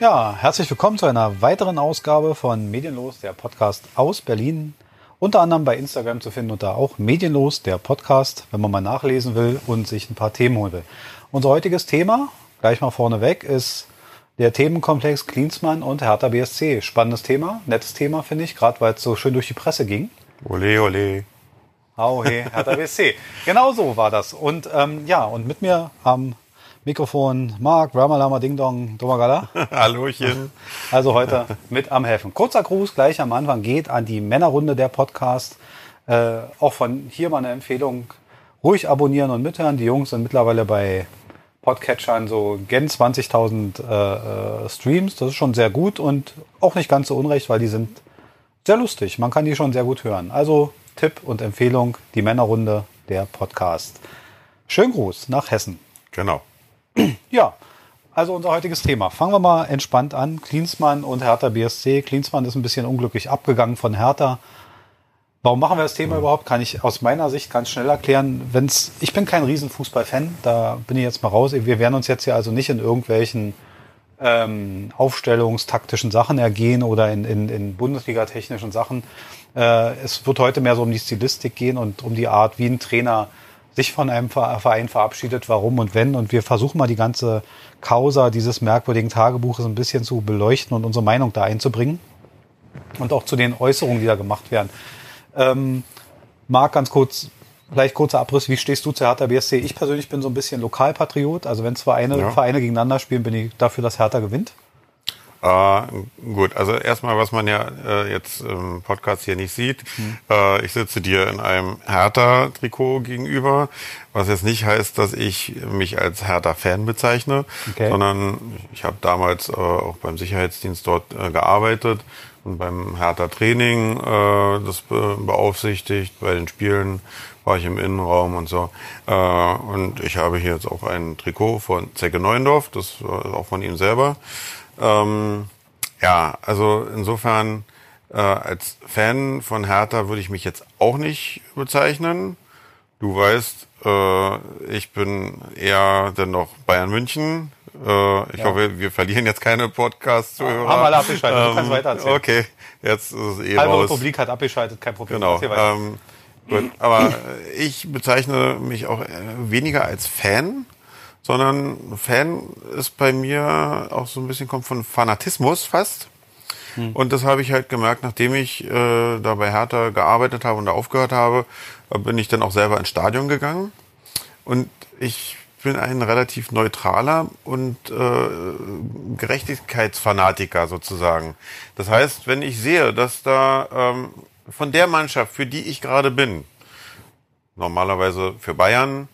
Ja, herzlich willkommen zu einer weiteren Ausgabe von Medienlos, der Podcast aus Berlin. Unter anderem bei Instagram zu finden unter auch Medienlos, der Podcast, wenn man mal nachlesen will und sich ein paar Themen holen will. Unser heutiges Thema, gleich mal vorneweg, ist der Themenkomplex Klinsmann und Hertha BSC. Spannendes Thema, nettes Thema, finde ich, gerade weil es so schön durch die Presse ging. Ole, ole. Hau, hey, Hertha BSC. genau so war das. Und ähm, ja, und mit mir am Mikrofon Marc, Ramalama, Ding Dong, Domagala. Hallöchen. Also heute mit am Helfen. Kurzer Gruß gleich am Anfang geht an die Männerrunde der Podcast. Äh, auch von hier mal eine Empfehlung. Ruhig abonnieren und mithören. Die Jungs sind mittlerweile bei Podcatchern so gen 20.000 äh, äh, Streams. Das ist schon sehr gut und auch nicht ganz so unrecht, weil die sind sehr lustig. Man kann die schon sehr gut hören. Also Tipp und Empfehlung, die Männerrunde der Podcast. Schönen Gruß nach Hessen. Genau. Ja, also unser heutiges Thema. Fangen wir mal entspannt an. Klinsmann und Hertha BSC. Klinsmann ist ein bisschen unglücklich abgegangen von Hertha. Warum machen wir das Thema überhaupt? Kann ich aus meiner Sicht ganz schnell erklären. Wenn's, ich bin kein Riesenfußballfan, da bin ich jetzt mal raus. Wir werden uns jetzt hier also nicht in irgendwelchen ähm, aufstellungstaktischen Sachen ergehen oder in, in, in Bundesliga-technischen Sachen. Äh, es wird heute mehr so um die Stilistik gehen und um die Art, wie ein Trainer sich von einem Verein verabschiedet, warum und wenn. Und wir versuchen mal die ganze Causa dieses merkwürdigen Tagebuches ein bisschen zu beleuchten und unsere Meinung da einzubringen. Und auch zu den Äußerungen, die da gemacht werden. Ähm, Marc, ganz kurz, vielleicht kurzer Abriss, wie stehst du zu Hertha BSC? Ich persönlich bin so ein bisschen Lokalpatriot. Also wenn zwei ja. Vereine gegeneinander spielen, bin ich dafür, dass Hertha gewinnt. Äh, gut, also erstmal, was man ja äh, jetzt im Podcast hier nicht sieht, mhm. äh, ich sitze dir in einem Hertha-Trikot gegenüber, was jetzt nicht heißt, dass ich mich als Hertha-Fan bezeichne, okay. sondern ich habe damals äh, auch beim Sicherheitsdienst dort äh, gearbeitet und beim Hertha-Training äh, das be beaufsichtigt, bei den Spielen war ich im Innenraum und so. Und ich habe hier jetzt auch ein Trikot von Zecke Neuendorf, das ist auch von ihm selber. Ähm, ja, also insofern äh, als Fan von Hertha würde ich mich jetzt auch nicht bezeichnen. Du weißt, äh, ich bin eher dennoch Bayern München. Äh, ich ja. hoffe, wir verlieren jetzt keine Podcasts-Zuhörer. Haben alle abgeschaltet, ähm, du kannst weiter erzählen. Okay, jetzt ist es eh Halbe raus. Republik hat abgeschaltet, kein Problem. Genau. Ähm, gut, aber ich bezeichne mich auch weniger als Fan, sondern Fan ist bei mir auch so ein bisschen kommt von Fanatismus fast. Hm. Und das habe ich halt gemerkt, nachdem ich äh, da bei Hertha gearbeitet habe und da aufgehört habe, bin ich dann auch selber ins Stadion gegangen. Und ich bin ein relativ neutraler und äh, Gerechtigkeitsfanatiker sozusagen. Das heißt, wenn ich sehe, dass da ähm, von der Mannschaft, für die ich gerade bin, normalerweise für Bayern,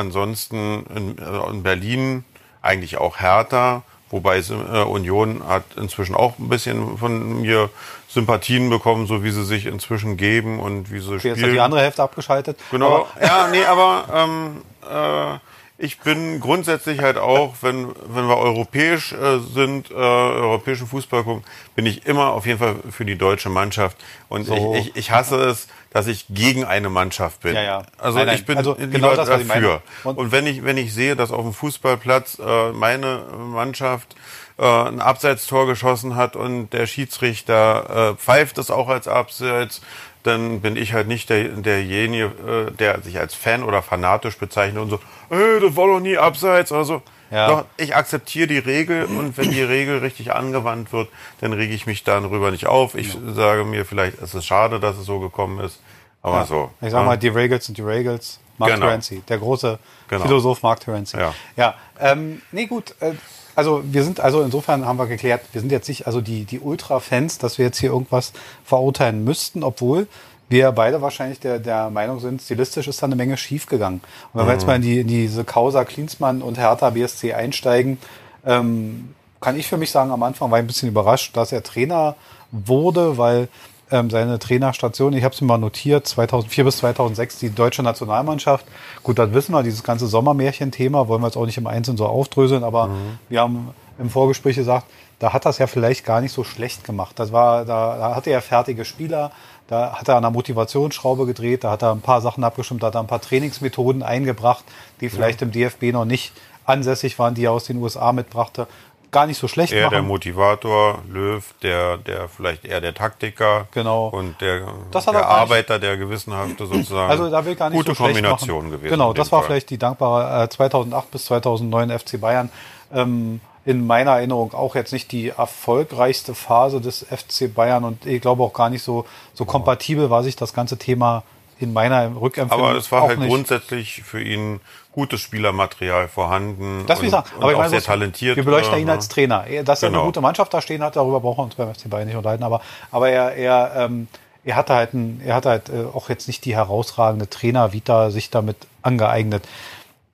Ansonsten in, äh, in Berlin eigentlich auch Hertha, wobei äh, Union hat inzwischen auch ein bisschen von mir Sympathien bekommen, so wie sie sich inzwischen geben und wie sie okay, spielen. Jetzt hat die andere Hälfte abgeschaltet. Genau. Ja, nee, aber ähm, äh, ich bin grundsätzlich halt auch, wenn, wenn wir europäisch äh, sind, äh, europäischen Fußball gucken, bin ich immer auf jeden Fall für die deutsche Mannschaft. Und so. ich, ich, ich hasse es, dass ich gegen eine Mannschaft bin. Ja, ja. Also nein, nein. ich bin also genau das, dafür. Und, und, wenn ich wenn ich sehe, dass auf dem Fußballplatz äh, meine Mannschaft äh, ein Abseitstor geschossen hat und der Schiedsrichter äh, pfeift es auch als Abseits, dann bin ich halt nicht der, derjenige, äh, der sich als Fan oder fanatisch bezeichnet und so, hey, das war doch nie abseits. Also, ja. doch, ich akzeptiere die Regel und wenn die Regel richtig angewandt wird, dann rege ich mich darüber nicht auf. Ich ja. sage mir vielleicht, es ist schade, dass es so gekommen ist, aber ja. so. Ich sag mal, die Regels sind die Regels. Mark genau. Terenzi, der große genau. Philosoph Mark Terenzi. Ja, ja ähm, nee, gut. Äh, also wir sind, also insofern haben wir geklärt, wir sind jetzt nicht also die, die Ultra-Fans, dass wir jetzt hier irgendwas verurteilen müssten, obwohl wir beide wahrscheinlich der, der Meinung sind, stilistisch ist da eine Menge schiefgegangen. Und wenn wir jetzt mhm. mal in, die, in diese Causa Klinsmann und Hertha BSC einsteigen, ähm, kann ich für mich sagen, am Anfang war ich ein bisschen überrascht, dass er Trainer wurde, weil ähm, seine Trainerstation, ich habe es mir mal notiert, 2004 bis 2006 die deutsche Nationalmannschaft. Gut, das wissen wir, dieses ganze Sommermärchen-Thema wollen wir jetzt auch nicht im Einzelnen so aufdröseln, aber mhm. wir haben im Vorgespräch gesagt, da hat das ja vielleicht gar nicht so schlecht gemacht. Das war, da, da hatte er fertige Spieler, da hat er an der Motivationsschraube gedreht, da hat er ein paar Sachen abgestimmt, da hat er ein paar Trainingsmethoden eingebracht, die vielleicht ja. im DFB noch nicht ansässig waren, die er aus den USA mitbrachte gar nicht so schlecht eher machen. der Motivator, Löw, der, der vielleicht eher der Taktiker. Genau. Und der, der er Arbeiter, der gewissenhafte sozusagen. Also da will gar nicht Gute so schlecht Kombination machen. gewesen. Genau, das war Fall. vielleicht die dankbare äh, 2008 bis 2009 FC Bayern. Ähm, in meiner Erinnerung auch jetzt nicht die erfolgreichste Phase des FC Bayern und ich glaube auch gar nicht so, so kompatibel war sich das ganze Thema in meiner Rückempfindung. Aber es war halt nicht. grundsätzlich für ihn gutes Spielermaterial vorhanden. Das will ich und, sagen. und Aber ich auch meine, sehr talentiert. Wir beleuchten äh, ihn als Trainer. Dass er eine Genau. gute Mannschaft da stehen hat, darüber brauchen wir uns beim FC Bayern nicht unterhalten. Aber, aber er, er, ähm, er hatte halt, ein, er hatte halt äh, auch jetzt nicht die herausragende Trainer-Vita sich damit angeeignet.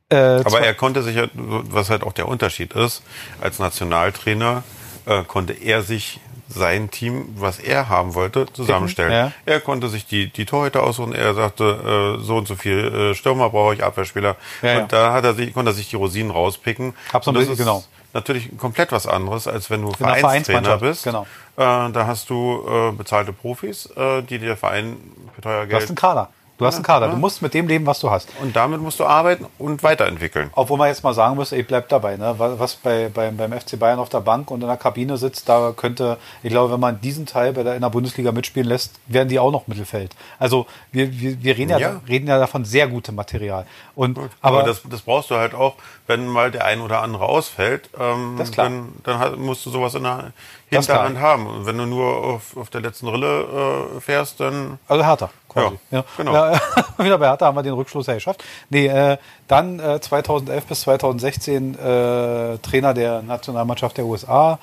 Äh, Aber er konnte sich, ja- was halt auch der Unterschied ist, als Nationaltrainer äh, konnte er sich sein Team, was er haben wollte, zusammenstellen. Ja. Er konnte sich die, die Torhüter aussuchen. Er sagte, äh, so und so viel äh, Stürmer brauche ich, Abwehrspieler. Ja, und da hat er sich, konnte er sich die Rosinen rauspicken. Ein Und das ist genau. Natürlich komplett was anderes, als wenn du Vereinstrainer bist. genau. Äh, da hast du äh, bezahlte Profis, äh, die dir der Verein für teuer Du hast Geld einen Kader. Du hast einen Kader. Du musst mit dem leben, was du hast. und damit musst du arbeiten und weiterentwickeln. Obwohl man jetzt mal sagen muss, ich bleib dabei. Ne? Was bei, beim, beim FC Bayern auf der Bank und in der Kabine sitzt, da könnte, ich glaube, wenn man diesen Teil bei der, in der Bundesliga mitspielen lässt, werden die auch noch Mittelfeld. Also wir, wir, wir reden, ja, Ja. reden ja davon sehr gute Material. Und, Aber, aber, das, das brauchst du halt auch, wenn mal der ein oder andere ausfällt, ähm, Das ist klar. dann, dann musst du sowas in der. Hinterhand haben. Und wenn du nur auf, auf der letzten Rille äh, fährst, dann Also Hertha, quasi. Ja, genau. Ja, wieder bei Hertha haben wir den Rückschluss ja geschafft. Nee, äh, dann äh, 2011 bis 2016 äh, Trainer der Nationalmannschaft der USA.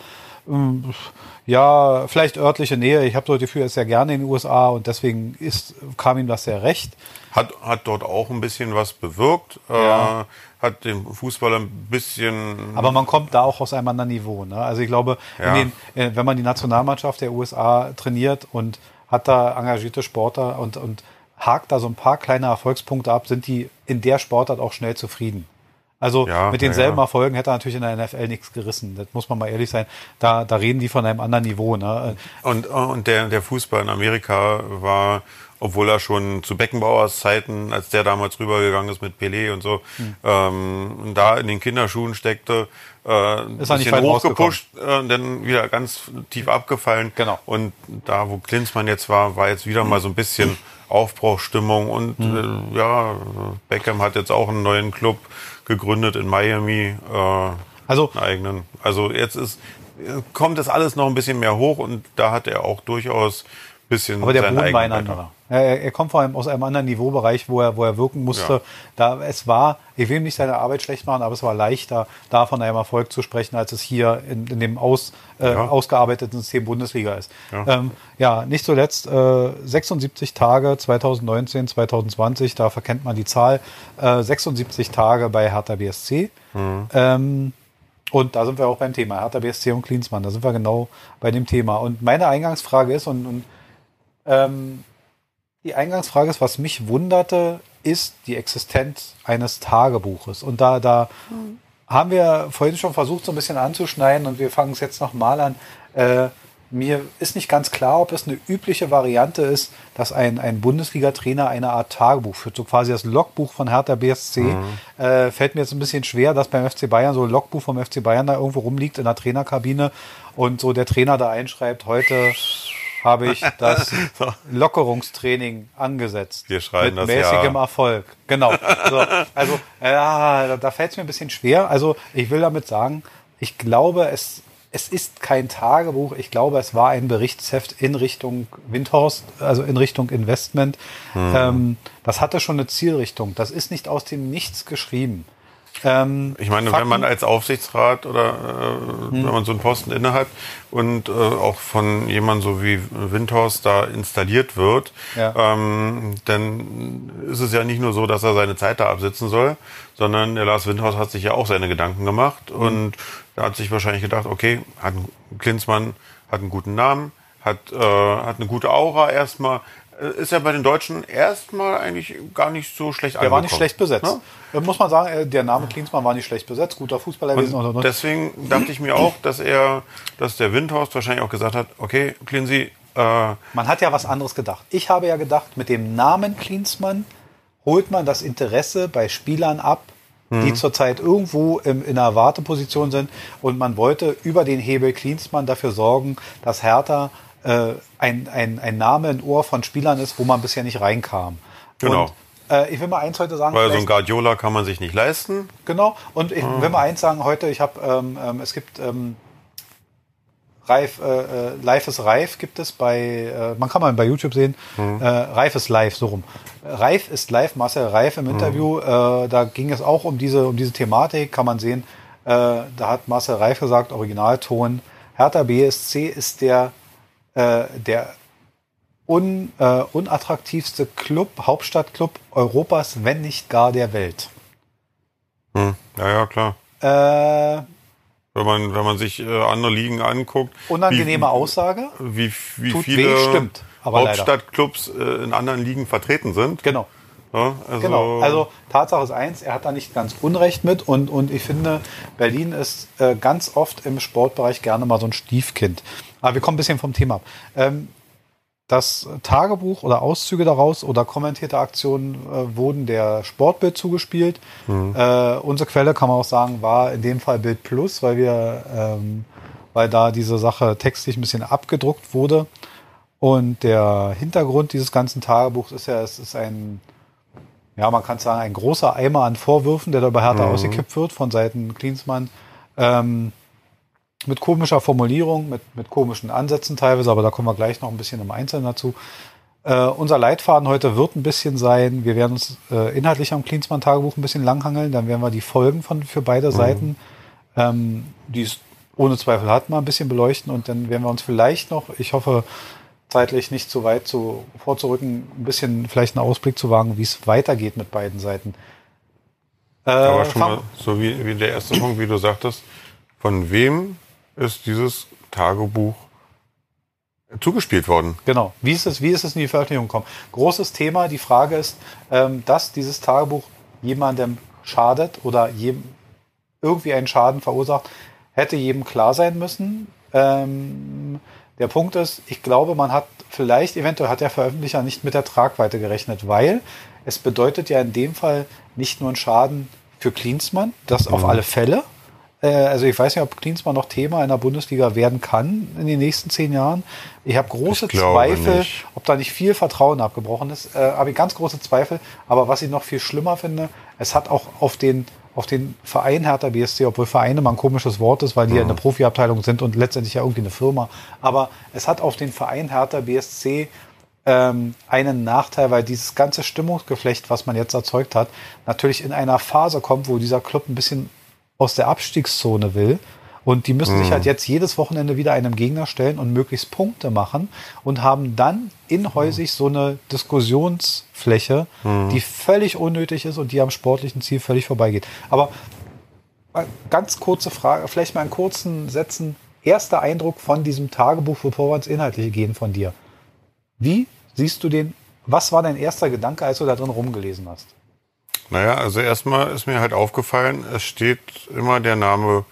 Ähm, ja, vielleicht örtliche Nähe. Ich habe so das Gefühl, er ist sehr gerne in den USA und deswegen ist, kam ihm das sehr recht. hat, hat dort auch ein bisschen was bewirkt, Ja. äh, hat den Fußballer ein bisschen Aber man kommt da auch aus einem anderen Niveau. Ne? Also ich glaube, Ja. den, äh, wenn man die Nationalmannschaft der USA trainiert und hat da engagierte Sportler und, und hakt da so ein paar kleine Erfolgspunkte ab, sind die in der Sportart auch schnell zufrieden. Also Ja, mit denselben ja. Erfolgen hätte er natürlich in der NFL nichts gerissen. Das muss man mal ehrlich sein. Da, da reden die von einem anderen Niveau. Ne? Und, und der, der Fußball in Amerika war, obwohl er schon zu Beckenbauers Zeiten, als der damals rübergegangen ist mit Pelé und so, Hm. ähm, da in den Kinderschuhen steckte, äh, ein Ist er nicht bisschen hochgepusht, äh, dann wieder ganz tief abgefallen. Genau. Und da, wo Klinsmann jetzt war, war jetzt wieder mal so ein bisschen Aufbruchstimmung und Hm. äh, ja, Beckham hat jetzt auch einen neuen Club gegründet in Miami. Äh, Also einen eigenen. Also jetzt ist kommt das alles noch ein bisschen mehr hoch und da hat er auch durchaus ein bisschen Aber der Boden war ein anderer. Er, er kommt vor allem aus einem anderen Niveaubereich, wo er, wo er wirken musste. Ja. Da es war, ich will ihm nicht seine Arbeit schlecht machen, aber es war leichter, da von einem Erfolg zu sprechen, als es hier in, in dem aus, äh, Ja. ausgearbeiteten System Bundesliga ist. Ja. Ähm, ja, nicht zuletzt äh, 76 Tage 2019, 2020, da verkennt man die Zahl, äh, 76 Tage bei Hertha BSC. Mhm. Ähm, und da sind wir auch beim Thema, Hertha BSC und Klinsmann, da sind wir genau bei dem Thema. Und meine Eingangsfrage ist, und, und ähm, die Eingangsfrage ist, was mich wunderte, ist die Existenz eines Tagebuches. Und da, da haben wir vorhin schon versucht, so ein bisschen anzuschneiden und wir fangen es jetzt nochmal an. Äh, mir ist nicht ganz klar, ob es eine übliche Variante ist, dass ein, ein Bundesliga-Trainer eine Art Tagebuch führt, so quasi das Logbuch von Hertha BSC. Äh, fällt mir jetzt ein bisschen schwer, dass beim FC Bayern so ein Logbuch vom FC Bayern da irgendwo rumliegt in der Trainerkabine und so der Trainer da einschreibt, heute habe ich das Lockerungstraining angesetzt. Wir schreiben mit das mäßigem ja. Erfolg. Genau. So, also, ja, da, da fällt es mir ein bisschen schwer. Also, ich will damit sagen, ich glaube, es, es ist kein Tagebuch. Ich glaube, es war ein Berichtsheft in Richtung Windhorst, also in Richtung Investment. Hm. Ähm, das hatte schon eine Zielrichtung. Das ist nicht aus dem Nichts geschrieben. Ähm, Ich meine, Fakten- wenn man als Aufsichtsrat oder äh, wenn man so einen Posten innehat und äh, auch von jemandem so wie Windhorst da installiert wird, Ja. ähm, dann ist es ja nicht nur so, dass er seine Zeit da absitzen soll, sondern der Lars Windhorst hat sich ja auch seine Gedanken gemacht Mhm. und er hat sich wahrscheinlich gedacht, okay, hat Klinsmann hat einen guten Namen, hat, äh, hat eine gute Aura erstmal. Äh, Ist ja bei den Deutschen erstmal eigentlich gar nicht so schlecht der war nicht angekommen. schlecht besetzt. Ne? Äh, Muss man sagen, äh, der Name Klinsmann war nicht schlecht besetzt, guter Fußballer gewesen. Und, und. Deswegen dachte ich mir auch, dass er, dass der Windhorst wahrscheinlich auch gesagt hat, okay, Klinsi, äh, Man hat ja was anderes gedacht. Ich habe ja gedacht, mit dem Namen Klinsmann holt man das Interesse bei Spielern ab, die zurzeit irgendwo im, in einer Warteposition sind und man wollte über den Hebel Klinsmann dafür sorgen, dass Hertha äh, ein, ein, ein Name in Ohr von Spielern ist, wo man bisher nicht reinkam. Genau. Und, äh, ich will mal eins heute sagen. Weil so ein Guardiola kann man sich nicht leisten. Genau. Und ich will mal eins sagen heute, ich habe, ähm, ähm, es gibt ähm, Reif, äh, äh, Live ist Reif gibt es bei, äh, man kann mal bei YouTube sehen, äh, Reif ist live, so rum. Reif ist live, Marcel Reif im Interview, äh, da ging es auch um diese, um diese Thematik, kann man sehen, äh, da hat Marcel Reif gesagt, Originalton, Hertha BSC ist der, äh, der un, äh, unattraktivste Club, Hauptstadtclub Europas, wenn nicht gar der Welt. Hm. Ja, ja, klar. Äh, Wenn man, wenn man sich äh, andere Ligen anguckt. Unangenehme wie, Aussage. Wie, wie Tut viele weh, stimmt. Hauptstadtclubs äh, in anderen Ligen vertreten sind. Genau. Ja, also, Genau. Also Tatsache ist eins, er hat da nicht ganz Unrecht mit und, und ich finde, Berlin ist äh, ganz oft im Sportbereich gerne mal so ein Stiefkind. Aber wir kommen ein bisschen vom Thema ab. Ähm, das Tagebuch oder Auszüge daraus oder kommentierte Aktionen äh, wurden der Sportbild zugespielt. Äh, unsere Quelle kann man auch sagen, war in dem Fall Bild Plus, weil wir, ähm, weil da diese Sache textlich ein bisschen abgedruckt wurde. Und der Hintergrund dieses ganzen Tagebuchs ist ja, es ist ein, ja, man kann sagen, ein großer Eimer an Vorwürfen, der da über Hertha ausgekippt wird von Seiten Klinsmann. Ähm, mit komischer Formulierung, mit, mit komischen Ansätzen teilweise, aber da kommen wir gleich noch ein bisschen im Einzelnen dazu. Äh, unser Leitfaden heute wird ein bisschen sein, wir werden uns äh, inhaltlich am Klinsmann-Tagebuch ein bisschen langhangeln, dann werden wir die Folgen von für beide Seiten, ähm, die es ohne Zweifel hat, mal ein bisschen beleuchten und dann werden wir uns vielleicht noch, ich hoffe, zeitlich nicht zu weit zu, vorzurücken, ein bisschen vielleicht einen Ausblick zu wagen, wie es weitergeht mit beiden Seiten. Äh, aber schon mal, so wie, wie der erste Punkt, wie du sagtest, von wem ist dieses Tagebuch zugespielt worden? Genau. Wie ist es, wie ist es in die Veröffentlichung gekommen? Großes Thema. Die Frage ist, ähm, dass dieses Tagebuch jemandem schadet oder jedem irgendwie einen Schaden verursacht, hätte jedem klar sein müssen. Ähm, der Punkt ist, ich glaube, man hat vielleicht, eventuell hat der Veröffentlicher nicht mit der Tragweite gerechnet, weil es bedeutet ja in dem Fall nicht nur einen Schaden für Klinsmann, das auf alle Fälle. Äh, also ich weiß nicht, ob Klinsmann noch Thema in der Bundesliga werden kann in den nächsten zehn Jahren. Ich habe große Ich Zweifel, nicht. ob da nicht viel Vertrauen abgebrochen ist. Äh, habe ich ganz große Zweifel. Aber was ich noch viel schlimmer finde, es hat auch auf den auf den Verein Hertha BSC, obwohl Vereine mal ein komisches Wort ist, weil die ja in der Profiabteilung sind und letztendlich ja irgendwie eine Firma. Aber es hat auf den Verein Hertha BSC ähm, einen Nachteil, weil dieses ganze Stimmungsgeflecht, was man jetzt erzeugt hat, natürlich in einer Phase kommt, wo dieser Club ein bisschen aus der Abstiegszone will. Und die müssen sich halt jetzt jedes Wochenende wieder einem Gegner stellen und möglichst Punkte machen und haben dann inhäusig so eine Diskussionsfläche, die völlig unnötig ist und die am sportlichen Ziel völlig vorbeigeht. Aber mal ganz kurze Frage, vielleicht mal in kurzen Sätzen. Erster Eindruck von diesem Tagebuch, bevor wir ins Inhaltliche gehen von dir. Wie siehst du den? Was war dein erster Gedanke, als du da drin rumgelesen hast? Naja, also erstmal ist mir halt aufgefallen, es steht immer der Name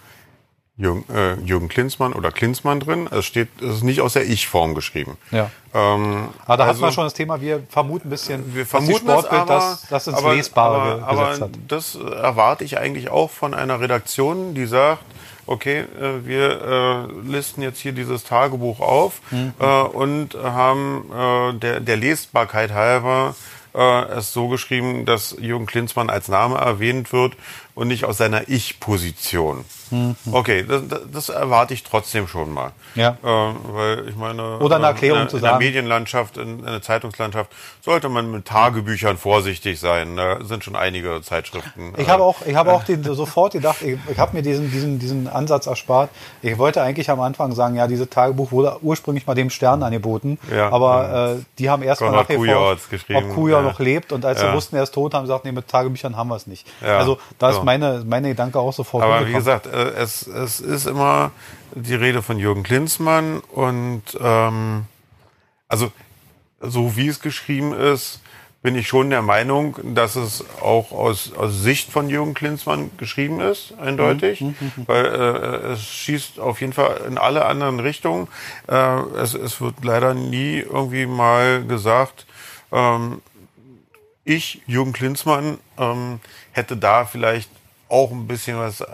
Jürgen, äh, Jürgen Klinsmann oder Klinsmann drin. Es steht, es ist nicht aus der Ich-Form geschrieben. Ja. Ähm, Aber da also- hat man schon das Thema, wir vermuten ein bisschen, wir dass vermuten die Sportbild es, aber, das, das ins aber, Lesbare aber, ge- aber gesetzt hat. das erwarte ich eigentlich auch von einer Redaktion, die sagt, okay, äh, wir äh, listen jetzt hier dieses Tagebuch auf Mhm. äh, und haben der, der Lesbarkeit halber äh, es so geschrieben, dass Jürgen Klinsmann als Name erwähnt wird und nicht aus seiner Ich-Position. Mhm. Okay, das, das- erwarte ich trotzdem schon mal. Ja. Äh, weil ich meine, Oder eine äh, Erklärung in, zu in der sagen. Medienlandschaft, in, in der Zeitungslandschaft sollte man mit Tagebüchern vorsichtig sein. Da sind schon einige Zeitschriften. Ich äh, habe auch, ich habe auch den, sofort gedacht, ich, ich habe mir diesen, diesen, diesen Ansatz erspart. Ich wollte eigentlich am Anfang sagen, ja, dieses Tagebuch wurde ursprünglich mal dem Stern angeboten, Ja, aber äh, die haben erst mal Konrad nachgeforscht, hat's geschrieben, ob Kujau ja. noch lebt und als sie Ja. wussten, er ist tot, haben sie gesagt, nee, mit Tagebüchern haben wir es nicht. Ja, also da ist meine, meine Gedanke auch sofort Aber wie gesagt, äh, es, es ist immer die Rede von Jürgen Klinsmann und ähm, also so wie es geschrieben ist, bin ich schon der Meinung, dass es auch aus, aus Sicht von Jürgen Klinsmann geschrieben ist, eindeutig, weil äh, es schießt auf jeden Fall in alle anderen Richtungen. Äh, es, es wird leider nie irgendwie mal gesagt, ähm, ich, Jürgen Klinsmann, ähm, hätte da vielleicht auch ein bisschen was äh,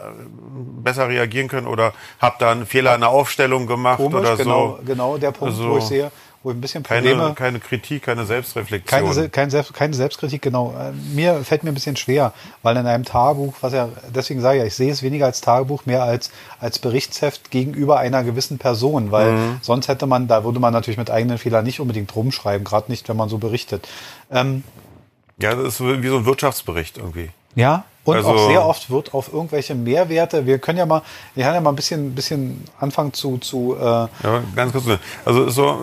besser reagieren können oder habe da einen Fehler in der Aufstellung gemacht Komisch, oder genau, so. genau der Punkt, Also wo ich sehe, wo ich ein bisschen Probleme Keine, keine Kritik, keine Selbstreflexion. Keine, Se- kein Selbst, keine Selbstkritik, genau. Äh, Mir fällt mir ein bisschen schwer, weil in einem Tagebuch, was ja, deswegen sage ich ja, ich sehe es weniger als Tagebuch, mehr als, als Berichtsheft gegenüber einer gewissen Person, weil Mhm. sonst hätte man, da würde man natürlich mit eigenen Fehlern nicht unbedingt rumschreiben, gerade nicht, wenn man so berichtet. Ähm, ja, das ist wie so ein Wirtschaftsbericht irgendwie. ja, und Also- auch sehr oft wird auf irgendwelche Mehrwerte, wir können ja mal, wir können ja mal ein bisschen, bisschen anfangen zu, zu äh, Ja, ganz kurz. Also so,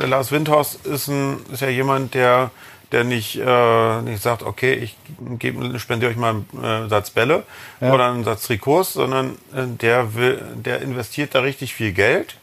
äh, Lars Windhorst ist ein, ist ja jemand, der, der nicht, äh, nicht sagt, okay, ich gebe, spendiere euch mal einen äh, Satz Bälle Ja. oder einen Satz Trikots, sondern äh, der will, der investiert da richtig viel Geld.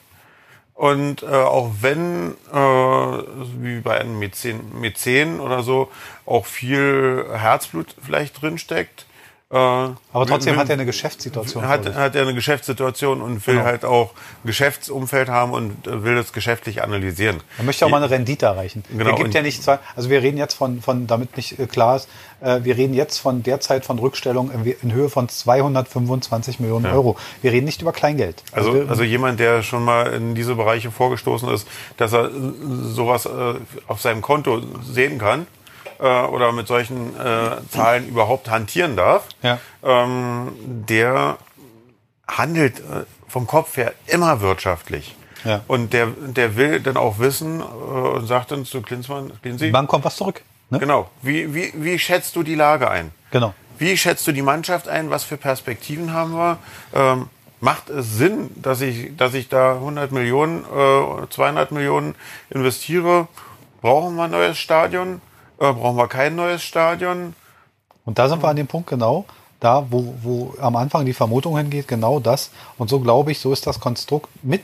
Und äh, auch wenn, äh, wie bei einem Mäzen, Mäzen oder so, auch viel Herzblut vielleicht drinsteckt. Äh, aber trotzdem hat er eine Geschäftssituation. hat, hat er eine Geschäftssituation und will Genau. halt auch ein Geschäftsumfeld haben und äh, will das geschäftlich analysieren. Er möchte auch mal eine Rendite erreichen. Genau, er gibt und- ja nicht zwei, also wir reden jetzt von, von damit nicht äh, klar ist, wir reden jetzt von derzeit von Rückstellung in, in Höhe von 225 Millionen Euro. Wir reden nicht über Kleingeld. Also, wir- also jemand, der schon mal in diese Bereiche vorgestoßen ist, dass er sowas auf seinem Konto sehen kann äh, oder mit solchen äh, Zahlen überhaupt hantieren darf, Ja. ähm, der handelt äh, vom Kopf her immer wirtschaftlich. Ja. Und der, der will dann auch wissen äh, und sagt dann zu Klinsmann, Klinsi, Wann kommt was zurück? Ne? genau, wie, wie, wie schätzt du die Lage ein? Genau. Wie schätzt du die Mannschaft ein? Was für Perspektiven haben wir? Ähm, macht es Sinn, dass ich, dass ich da 100 Millionen, äh, 200 Millionen investiere? Brauchen wir ein neues Stadion? Äh, brauchen wir kein neues Stadion? Und da sind wir an dem Punkt genau, da wo, wo am Anfang die Vermutung hingeht, genau das. Und so glaube ich, so ist das Konstrukt mit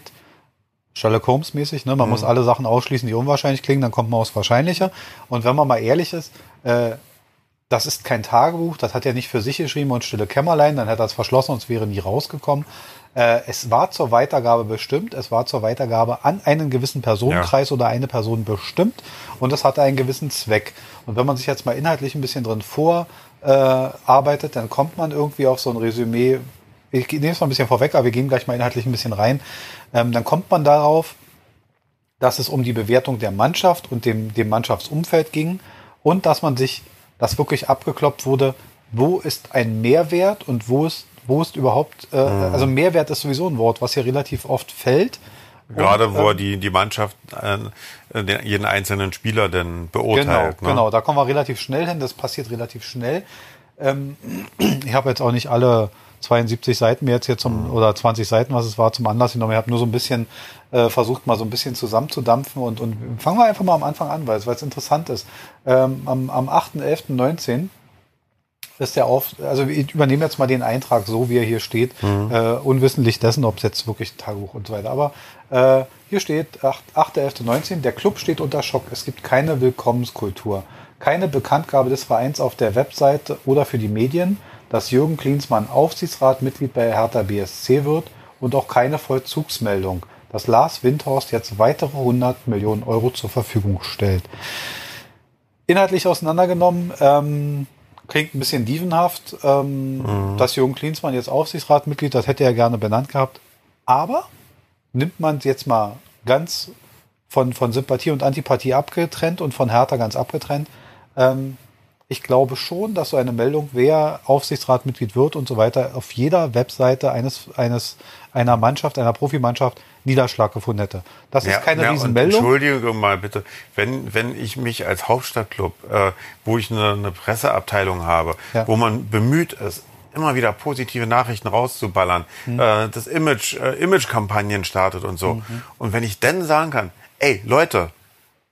Sherlock Holmes mäßig. Ne? Man muss alle Sachen ausschließen, die unwahrscheinlich klingen, dann kommt man aufs Wahrscheinliche. Und wenn man mal ehrlich ist, äh, das ist kein Tagebuch, das hat er nicht für sich geschrieben und stille Kämmerlein, dann hätte er es verschlossen und es wäre nie rausgekommen. Äh, es war zur Weitergabe bestimmt, es war zur Weitergabe an einen gewissen Personenkreis oder eine Person bestimmt und das hatte einen gewissen Zweck. Und wenn man sich jetzt mal inhaltlich ein bisschen drin vorarbeitet, äh, dann kommt man irgendwie auf so ein Resümee. Ich nehme es mal ein bisschen vorweg, aber wir gehen gleich mal inhaltlich ein bisschen rein. Ähm, dann kommt man darauf, dass es um die Bewertung der Mannschaft und dem, dem Mannschaftsumfeld ging und dass man sich, dass wirklich abgeklopft wurde, wo ist ein Mehrwert und wo ist, wo ist überhaupt, äh, also Mehrwert ist sowieso ein Wort, was hier relativ oft fällt. Gerade wo er ähm, die, die Mannschaft, äh, den, jeden einzelnen Spieler denn Genau, beurteilt. ne? genau, da kommen wir relativ schnell hin, das passiert relativ schnell. Ähm, ich habe jetzt auch nicht alle 72 Seiten mir jetzt hier zum, oder 20 Seiten, was es war, zum Anlass genommen. Ich habe nur so ein bisschen äh, versucht, mal so ein bisschen zusammenzudampfen und, und fangen wir einfach mal am Anfang an, weil es interessant ist. Ähm, am, am 8.11.19 ist der auf, also ich übernehme jetzt mal den Eintrag so, wie er hier steht, äh, unwissentlich dessen, ob es jetzt wirklich Tagebuch und so weiter. Aber äh, hier steht 8.11.19, der Club steht unter Schock. Es gibt keine Willkommenskultur, keine Bekanntgabe des Vereins auf der Webseite oder für die Medien, dass Jürgen Klinsmann Aufsichtsratmitglied bei Hertha BSC wird und auch keine Vollzugsmeldung, dass Lars Windhorst jetzt weitere 100 Millionen Euro zur Verfügung stellt inhaltlich auseinandergenommen. Ähm, klingt ein bisschen dievenhaft, ähm, dass Jürgen Klinsmann jetzt Aufsichtsratmitglied, das hätte er gerne benannt gehabt. Aber nimmt man jetzt mal ganz von, von Sympathie und Antipathie abgetrennt und von Hertha ganz abgetrennt. Ähm, ich glaube schon, dass so eine Meldung, wer Aufsichtsratmitglied wird und so weiter, auf jeder Webseite eines, eines, einer Mannschaft, einer Profimannschaft Niederschlag gefunden hätte. Das ist keine und Riesenmeldung. Entschuldige mal bitte, wenn, wenn ich mich als Hauptstadtclub, äh, wo ich eine, eine Presseabteilung habe, Ja. wo man bemüht ist, immer wieder positive Nachrichten rauszuballern, Mhm. äh, das Image, äh, Image-Kampagnen startet und so. Mhm. Und wenn ich dann sagen kann, ey Leute,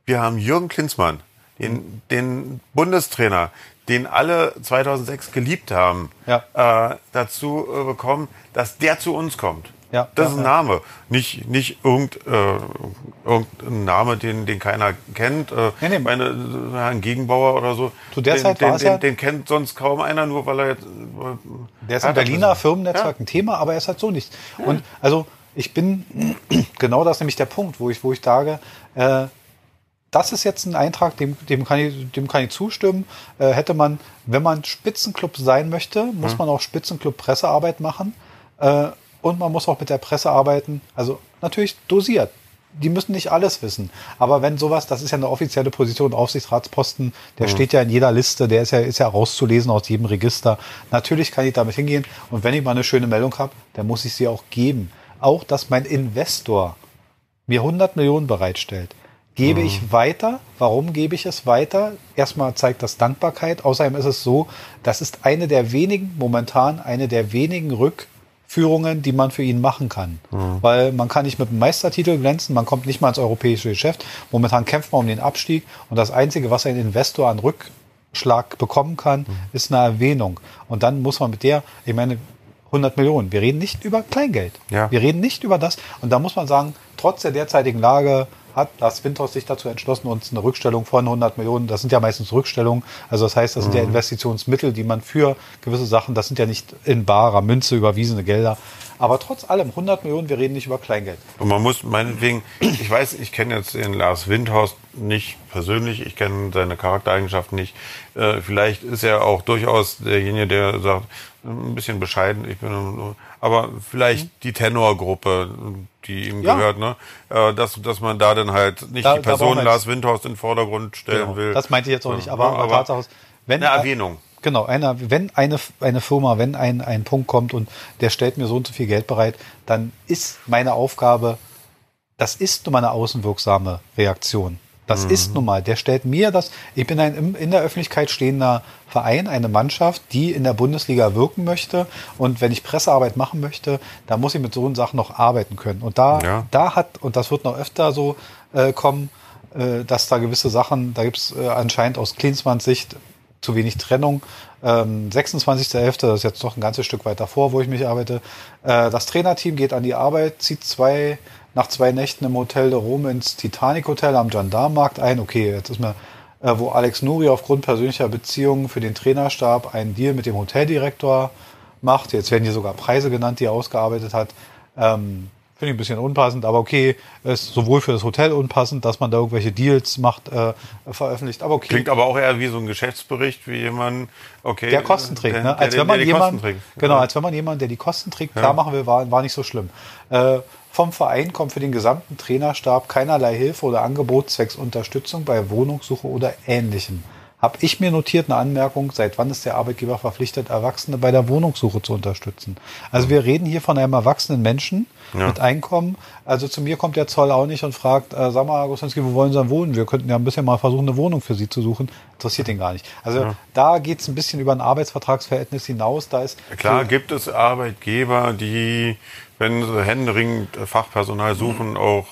wir haben Jürgen Klinsmann, den, den Bundestrainer, den alle 2006 geliebt haben, Ja. äh, dazu äh, bekommen, dass der zu uns kommt. Ja, das ja, ist ein ja. Name, nicht, nicht irgend, äh, irgendein Name, den, den keiner kennt. Äh, Nee, nee. Meine, äh, Herrn Gegenbauer oder so. Zu der den, Zeit den, den, ja- den kennt sonst kaum einer, nur weil er jetzt. äh, Der ist im Berliner Firmennetzwerk ein Thema, aber er ist halt so nicht. Und also ich bin genau das nämlich der Punkt, wo ich, wo ich sage, äh, das ist jetzt ein Eintrag, dem, dem, kann, ich, dem kann ich zustimmen. Äh, hätte man, wenn man Spitzenclub sein möchte, muss Hm. man auch Spitzenclub Pressearbeit machen. Äh, und man muss auch mit der Presse arbeiten. Also natürlich dosiert. Die müssen nicht alles wissen. Aber wenn sowas, das ist ja eine offizielle Position, Aufsichtsratsposten, der steht ja in jeder Liste, der ist ja, ist ja rauszulesen aus jedem Register. Natürlich kann ich damit hingehen. Und wenn ich mal eine schöne Meldung habe, dann muss ich sie auch geben. Auch, dass mein Investor mir 100 Millionen bereitstellt, gebe ich weiter. Warum gebe ich es weiter? Erstmal zeigt das Dankbarkeit. Außerdem ist es so, das ist eine der wenigen, momentan eine der wenigen Rückführungen, die man für ihn machen kann. Weil man kann nicht mit dem Meistertitel glänzen, man kommt nicht mal ins europäische Geschäft. Momentan kämpft man um den Abstieg und das Einzige, was ein Investor an Rückschlag bekommen kann, ist eine Erwähnung. Und dann muss man mit der, ich meine, 100 Millionen. Wir reden nicht über Kleingeld. Ja. Wir reden nicht über das. Und da muss man sagen, trotz der derzeitigen Lage hat Lars Windhorst sich dazu entschlossen, uns eine Rückstellung von 100 Millionen, das sind ja meistens Rückstellungen, also das heißt, das sind ja Investitionsmittel, die man für gewisse Sachen, das sind ja nicht in barer Münze überwiesene Gelder, aber trotz allem 100 Millionen, wir reden nicht über Kleingeld. Und man muss meinetwegen, ich weiß, ich kenne jetzt den Lars Windhorst nicht persönlich, ich kenne seine Charaktereigenschaften nicht. Äh, vielleicht ist er auch durchaus derjenige, der sagt, ein bisschen bescheiden, ich bin nur, aber vielleicht die Tenorgruppe, die ihm Mhm. Ja. gehört, ne? Äh, dass, dass man da dann halt nicht Da- die Person Lars Windhorst in den Vordergrund stellen Genau. will. Das meinte ich jetzt auch nicht, Ja, aber, ne? aber, Tatsache ist, wenn eine Erwähnung. Genau, einer, wenn eine, eine Firma, wenn ein, ein Punkt kommt und der stellt mir so und so viel Geld bereit, dann ist meine Aufgabe, das ist nun mal eine außenwirksame Reaktion. Das Mhm. ist nun mal, der stellt mir das, ich bin ein in der Öffentlichkeit stehender Verein, eine Mannschaft, die in der Bundesliga wirken möchte. Und wenn ich Pressearbeit machen möchte, dann muss ich mit so Sachen noch arbeiten können. Und da, Ja. da hat, und das wird noch öfter so äh, kommen, äh, dass da gewisse Sachen, da gibt's äh, anscheinend aus Klinsmanns Sicht zu wenig Trennung. Ähm, 26.11., das ist jetzt doch ein ganzes Stück weiter vor, wo ich mich arbeite. Äh, das Trainerteam geht an die Arbeit, zieht zwei, nach zwei Nächten im Hotel de Rome ins Titanic Hotel am Gendarmenmarkt ein. Okay, jetzt ist mir, äh, wo Alex Nuri aufgrund persönlicher Beziehungen für den Trainerstab einen Deal mit dem Hoteldirektor macht. Jetzt werden hier sogar Preise genannt, die er ausgearbeitet hat. Ähm, Finde ich ein bisschen unpassend, aber okay, ist sowohl für das Hotel unpassend, dass man da irgendwelche Deals macht, äh, veröffentlicht, aber okay. Klingt aber auch eher wie so ein Geschäftsbericht, wie jemand, okay. der Kosten trägt, der- ne? Als der- wenn man jemand, genau, als wenn man jemand, der die Kosten trägt, klar machen will, war, war nicht so schlimm. Äh, vom Verein kommt für den gesamten Trainerstab keinerlei Hilfe oder Angebot zwecks Unterstützung bei Wohnungssuche oder Ähnlichem. Hab ich mir notiert eine Anmerkung, seit wann ist der Arbeitgeber verpflichtet, Erwachsene bei der Wohnungssuche zu unterstützen? Also wir reden hier von einem erwachsenen Menschen Ja. mit Einkommen. Also zu mir kommt der Zoll auch nicht und fragt, äh, sag mal, Herr Gostanski, wo wollen Sie denn wohnen? Wir könnten ja ein bisschen mal versuchen, eine Wohnung für Sie zu suchen. Interessiert ihn gar nicht. Also da geht's ein bisschen über ein Arbeitsvertragsverhältnis hinaus. Da ist Klar gibt es Arbeitgeber, die, wenn sie händeringend Fachpersonal suchen, auch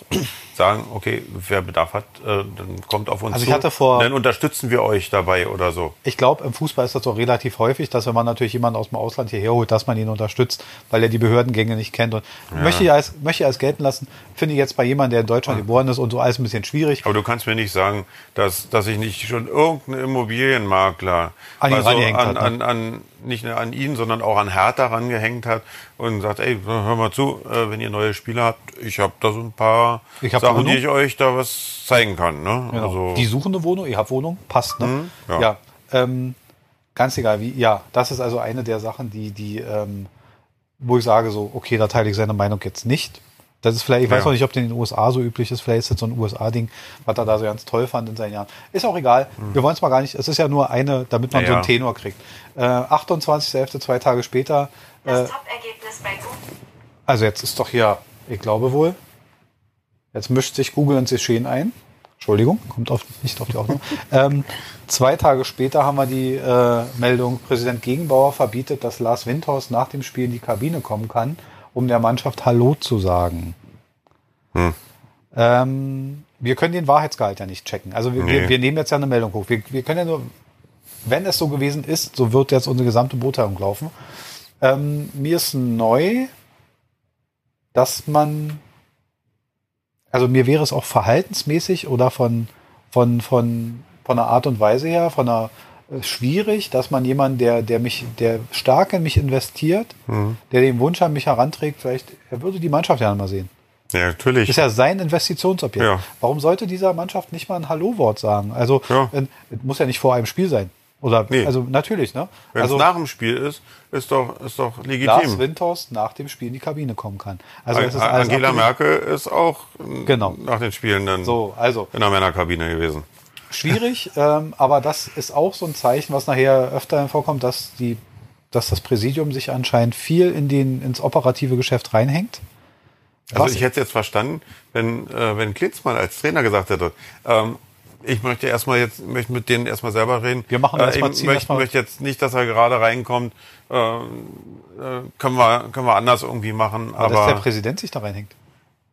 sagen, okay, wer Bedarf hat, äh, dann kommt auf uns Also ich zu. hatte vor- dann unterstützen wir euch dabei oder so. Ich glaube, im Fußball ist das auch relativ häufig, dass wenn man natürlich jemanden aus dem Ausland hierher holt, dass man ihn unterstützt, weil er die Behördengänge nicht kennt. Und möchte ich als, möchte ich als gelten lassen, finde ich jetzt bei jemandem, der in Deutschland geboren ist und so alles ein bisschen schwierig. Aber du kannst mir nicht sagen, dass, dass ich nicht schon irgendeinen Immobilienmakler An ihn mal so rangehängt an, hat, ne? an, an, nicht an ihn, sondern auch an Hertha rangehängt hat und sagt, ey, hör mal zu, äh, wenn ihr neue Spieler habt, ich habe da so ein paar Ich hab Sachen, Wohnung. die ich euch da was zeigen kann. Ne? Genau. Also, die suchen eine Wohnung, ihr habt Wohnung, passt, ne? ja. ja. ähm, ganz egal wie. Ja, das ist also eine der Sachen, die, die, ähm, wo ich sage so, okay, da teile ich seine Meinung jetzt nicht. Das ist vielleicht, ich weiß Ja. noch nicht, ob das in den USA so üblich ist, vielleicht ist das so ein USA-Ding, was er da so ganz toll fand in seinen Jahren. Ist auch egal. Wir wollen es mal gar nicht, es ist ja nur eine, damit man Ja, so einen. Tenor kriegt. Äh, 28.11., zwei Tage später, äh, Das Top-Ergebnis bei Google. also jetzt ist doch hier, ich glaube wohl, jetzt mischt sich Google ins Geschehen ein. Entschuldigung, kommt auf, nicht auf die Aufnahme. ähm, zwei Tage später haben wir die äh, Meldung, Präsident Gegenbauer verbietet, dass Lars Windhaus nach dem Spiel in die Kabine kommen kann, um der Mannschaft Hallo zu sagen. Ähm, wir können den Wahrheitsgehalt ja nicht checken. Also wir, wir, Nee. wir nehmen jetzt ja eine Meldung hoch. Wir, wir können ja nur, wenn es so gewesen ist, so wird jetzt unsere gesamte Beurteilung laufen. Ähm, mir ist neu, dass man, also mir wäre es auch verhaltensmäßig oder von, von, von, von der Art und Weise her, von der äh, schwierig, dass man jemanden, der, der mich, der stark in mich investiert, der den Wunsch an mich heranträgt, vielleicht, er würde die Mannschaft ja mal sehen. Ja, natürlich. Ist ja sein Investitionsobjekt. Ja. Warum sollte dieser Mannschaft nicht mal ein Hallo-Wort sagen? Also, Ja. wenn, muss ja nicht vor einem Spiel sein. Oder, Nee. also, natürlich, ne? Wenn also, es nach dem Spiel ist, ist doch, ist doch Lars legitim. Windhorst nach dem Spiel in die Kabine kommen kann. Also, es ist Angela. Merkel ist auch ähm, Genau. nach den Spielen dann So, also, in der Männerkabine gewesen. schwierig, ähm, aber das ist auch so ein Zeichen, was nachher öfter vorkommt, dass die, dass das Präsidium sich anscheinend viel in den, ins operative Geschäft reinhängt. Also Was- ich hätte jetzt verstanden, wenn, äh, wenn Klinsmann als Trainer gesagt hätte, ähm, ich möchte erstmal jetzt, möchte mit denen erstmal selber reden. Wir machen äh, erstmal- ich möchte, möchte jetzt nicht, dass er gerade reinkommt. Äh, äh, können wir, können wir anders irgendwie machen. Aber, dass der Aber, Präsident sich da reinhängt.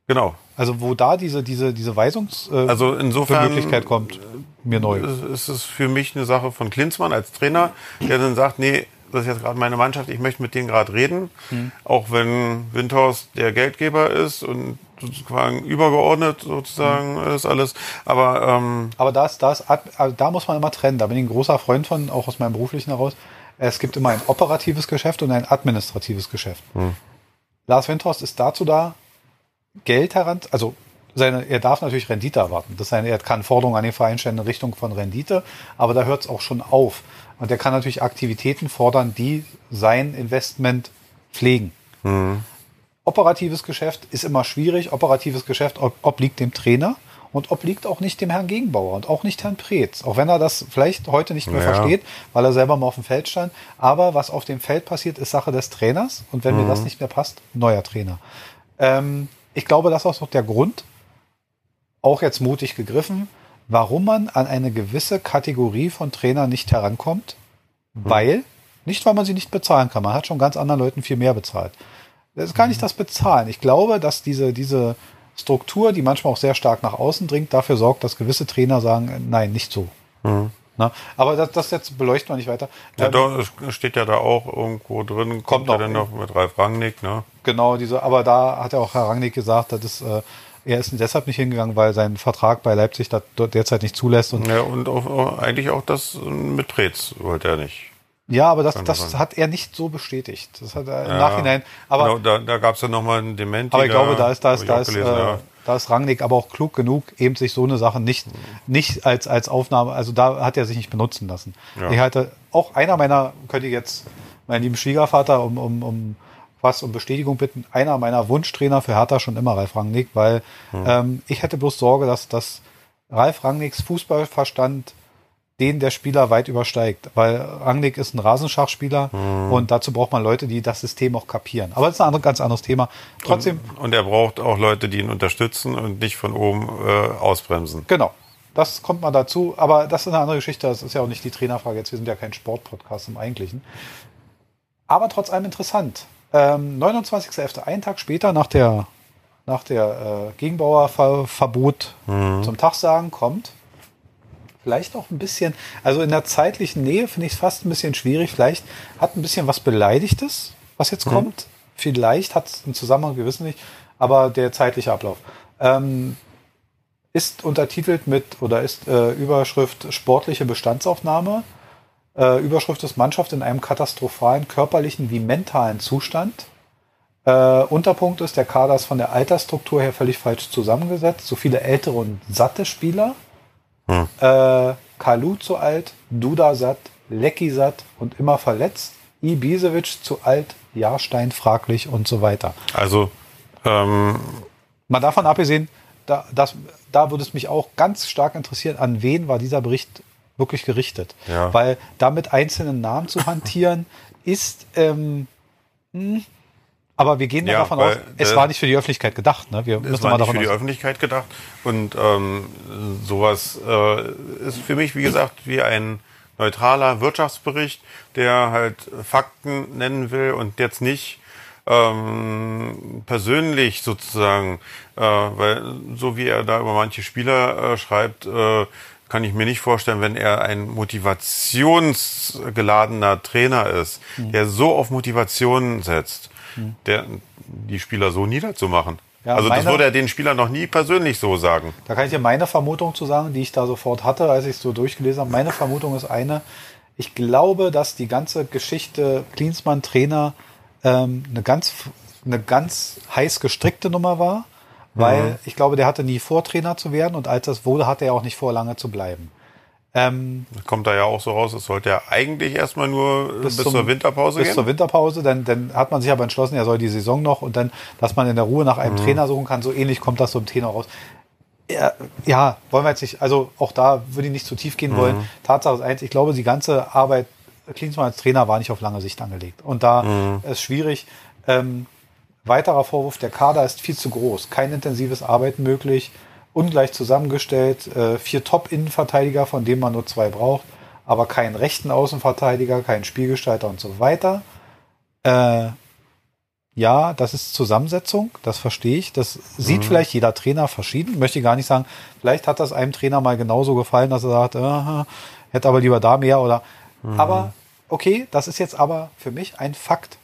genau. Also wo da diese, diese, diese Weisungs äh, Also insofern Möglichkeit kommt, mir neu. ist, ist es für mich eine Sache von Klinsmann als Trainer, der dann sagt, nee, das ist jetzt gerade meine Mannschaft, ich möchte mit denen gerade reden, Hm. auch wenn Windhorst der Geldgeber ist und sozusagen übergeordnet sozusagen Hm. ist alles. Aber ähm, Aber da, ist, da, ist, Ad- also da muss man immer trennen. Da bin ich ein großer Freund von, auch aus meinem beruflichen heraus. Es gibt immer ein operatives Geschäft und ein administratives Geschäft. Lars Windhorst ist dazu da, Geld heran, also seine, er darf natürlich Rendite erwarten. Das heißt, er kann Forderungen an den Verein stellen in Richtung von Rendite, aber da hört es auch schon auf. Und er kann natürlich Aktivitäten fordern, die sein Investment pflegen. Operatives Geschäft ist immer schwierig. Operatives Geschäft ob- obliegt dem Trainer und obliegt auch nicht dem Herrn Gegenbauer und auch nicht Herrn Preetz. Auch wenn er das vielleicht heute nicht mehr Ja. versteht, weil er selber mal auf dem Feld stand. Aber was auf dem Feld passiert, ist Sache des Trainers. Und wenn mir das nicht mehr passt, neuer Trainer. Ähm, ich glaube, das ist auch der Grund, auch jetzt mutig gegriffen, warum man an eine gewisse Kategorie von Trainern nicht herankommt, weil, nicht weil man sie nicht bezahlen kann, man hat schon ganz anderen Leuten viel mehr bezahlt. Das ist gar nicht das Bezahlen. Ich glaube, dass diese, diese Struktur, die manchmal auch sehr stark nach außen dringt, dafür sorgt, dass gewisse Trainer sagen, äh, nein, nicht so. Na, aber das, das jetzt beleuchten wir nicht weiter. ja, Ähm, da es steht ja da auch irgendwo drin, kommt, noch. er denn noch mit Ralf Rangnick, ne? Genau, diese, aber da hat ja auch Herr Rangnick gesagt, das ist, äh, er ist deshalb nicht hingegangen, weil sein Vertrag bei Leipzig das dort derzeit nicht zulässt. Und Ja, und auch, auch, eigentlich auch das mit Preetz wollte er nicht. ja, aber das, das hat er nicht so bestätigt. Das hat er im Ja. Nachhinein. Aber, genau, da, da gab es ja nochmal einen Dementi. aber ich glaube, da ist, da ist, da ist, gelesen, äh, ja. da ist Rangnick aber auch klug genug, eben sich so eine Sache nicht, nicht als, als Aufnahme, also da hat er sich nicht benutzen lassen. Ja. Ich halte, auch einer meiner, könnte ich jetzt meinen lieben Schwiegervater um, um, um was um Bestätigung bitten, einer meiner Wunschtrainer für Hertha schon immer Ralf Rangnick, weil Hm. ähm, ich hätte bloß Sorge, dass, dass Ralf Rangnicks Fußballverstand den der Spieler weit übersteigt, weil Rangnick ist ein Rasenschachspieler Hm. und dazu braucht man Leute, die das System auch kapieren. Aber das ist ein andere, ganz anderes Thema. Trotzdem, Und er braucht auch Leute, die ihn unterstützen und nicht von oben äh, ausbremsen. genau, das kommt mal dazu, aber das ist eine andere Geschichte, das ist ja auch nicht die Trainerfrage jetzt, wir sind ja kein Sportpodcast im Eigentlichen. Aber trotz allem interessant. Ähm, 29.11., einen Tag später nach der, nach der äh, Gegenbauerverbot zum Tagsagen kommt vielleicht auch ein bisschen, also in der zeitlichen Nähe finde ich es fast ein bisschen schwierig. Vielleicht hat ein bisschen was Beleidigtes, was jetzt kommt. Vielleicht hat es einen Zusammenhang, wir wissen nicht, aber der zeitliche Ablauf. Ähm, ist untertitelt mit oder ist äh, Überschrift sportliche Bestandsaufnahme. Äh, Überschrift ist Mannschaft in einem katastrophalen körperlichen wie mentalen Zustand. Äh, Unterpunkt ist, der Kader ist von der Altersstruktur her völlig falsch zusammengesetzt. So viele ältere und satte Spieler. Äh, Kalu zu alt, Duda satt, Lecky satt und immer verletzt. Ibisevic zu alt, Jahrstein fraglich und so weiter. Also, ähm, Mal davon abgesehen, da, das, da würde es mich auch ganz stark interessieren, an wen war dieser Bericht wirklich gerichtet. Ja. Weil damit einzelnen Namen zu hantieren, ist, ähm, hm, aber wir gehen Ja, davon aus, es war nicht für die Öffentlichkeit gedacht. Ne? Wir es war nicht für die. Öffentlichkeit gedacht. Und ähm, sowas äh, ist für mich, wie gesagt, wie ein neutraler Wirtschaftsbericht, der halt Fakten nennen will und jetzt nicht ähm, persönlich sozusagen, äh, weil so wie er da über manche Spieler äh, schreibt, äh, kann ich mir nicht vorstellen, wenn er ein motivationsgeladener Trainer ist, Mhm. der so auf Motivation setzt, der, die Spieler so niederzumachen. Ja, also das meine- würde er den Spielern noch nie persönlich so sagen. Da kann ich dir meine Vermutung zu sagen, die ich da sofort hatte, als ich es so durchgelesen habe. Meine Vermutung ist eine, ich glaube, dass die ganze Geschichte Klinsmann Trainer ähm, eine ganz eine ganz heiß gestrickte Nummer war weil ich glaube, der hatte nie vor, Trainer zu werden und als das wurde, hatte er auch nicht vor, lange zu bleiben. Ähm, kommt da ja auch so raus, es sollte ja eigentlich erstmal nur bis, zum- zur Winterpause bis gehen. zur Winterpause, dann, dann hat man sich aber entschlossen, er soll die Saison noch und dann, dass man in der Ruhe nach Mhm. einem Trainer suchen kann. So ähnlich kommt das so im Tenor raus. Ja, ja, wollen wir jetzt nicht, also auch da würde ich nicht zu tief gehen Mhm. wollen. Tatsache ist eins, ich glaube, die ganze Arbeit Klinsmann als Trainer war nicht auf lange Sicht angelegt. Und da Mhm. ist schwierig. Ähm, weiterer Vorwurf, der Kader ist viel zu groß. Kein intensives Arbeiten möglich, ungleich zusammengestellt, äh, vier Top-Innenverteidiger, von denen man nur zwei braucht, aber keinen rechten Außenverteidiger, keinen Spielgestalter und so weiter. Äh, ja, das ist Zusammensetzung, das verstehe ich. Das sieht vielleicht jeder Trainer verschieden. Möchte ich gar nicht sagen, vielleicht hat das einem Trainer mal genauso gefallen, dass er sagt, äh, hätte aber lieber da mehr oder. Aber okay, das ist jetzt aber für mich ein Fakt.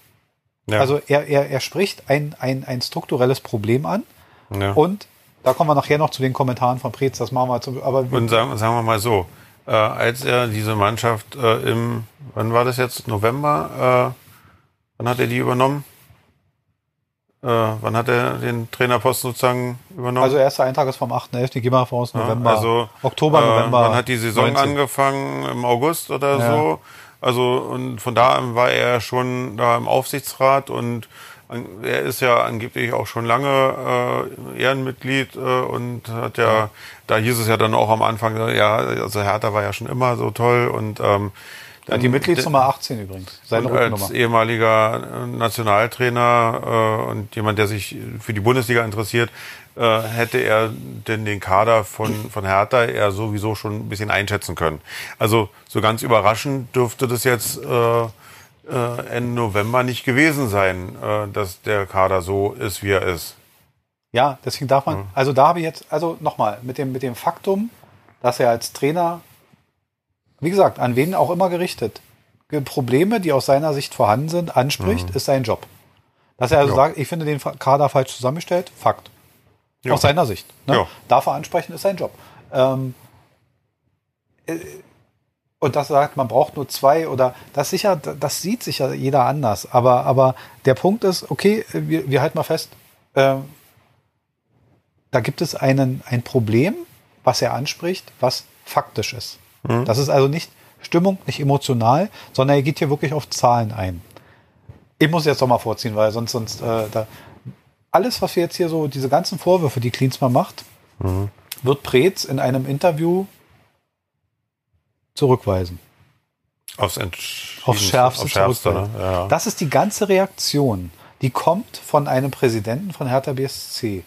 Ja. Also er, er, er spricht ein, ein, ein strukturelles Problem an ja. und da kommen wir nachher noch zu den Kommentaren von Preetz, das machen wir zum, aber Und sagen, sagen wir mal so, äh, als er diese Mannschaft äh, im, wann war das jetzt, November, äh, wann hat er die übernommen? Äh, wann hat er den Trainerposten sozusagen übernommen? also erster Eintrag ist vom 8.11., gehen wir Ja, November, also, Oktober, äh, November. Wann hat die Saison 19. angefangen? Im August oder Ja. so. Also und von da an war er schon da im Aufsichtsrat und er ist ja angeblich auch schon lange äh, Ehrenmitglied äh, und hat ja, da hieß es ja dann auch am Anfang, ja, also Hertha war ja schon immer so toll und ähm, Ja, die Mitgliedsnummer 18 übrigens, seine und als ehemaliger äh, Nationaltrainer äh, und jemand, der sich für die Bundesliga interessiert, äh, hätte er denn den Kader von, von Hertha eher sowieso schon ein bisschen einschätzen können. Also so ganz überraschend dürfte das jetzt äh, äh, Ende November nicht gewesen sein, äh, dass der Kader so ist, wie er ist. Ja, deswegen darf man, also da habe ich jetzt, also nochmal, mit dem, mit dem Faktum, dass er als Trainer, wie gesagt, an wen auch immer gerichtet, Ge- Probleme, die aus seiner Sicht vorhanden sind, anspricht, ist sein Job. Dass er also Ja. sagt, ich finde den Kader falsch zusammengestellt, Fakt. Ja. Aus seiner Sicht. Ne? Ja. Darf er ansprechen, ist sein Job. Ähm, äh, und das sagt, man braucht nur zwei oder das sicher, das sieht sicher jeder anders. Aber, aber der Punkt ist, okay, wir, wir halten mal fest, ähm, da gibt es einen, ein Problem, was er anspricht, was faktisch ist. Das ist also nicht Stimmung, nicht emotional, sondern er geht hier wirklich auf Zahlen ein. Ich muss jetzt doch mal vorziehen, weil sonst, sonst äh, da, alles, was wir jetzt hier so, diese ganzen Vorwürfe, die Klinsmann macht, wird Preetz in einem Interview zurückweisen. Aufs, Entsch Aufs Schärfste, aufs Schärfste ne? ja. Das ist die ganze Reaktion, die kommt von einem Präsidenten von Hertha BSC,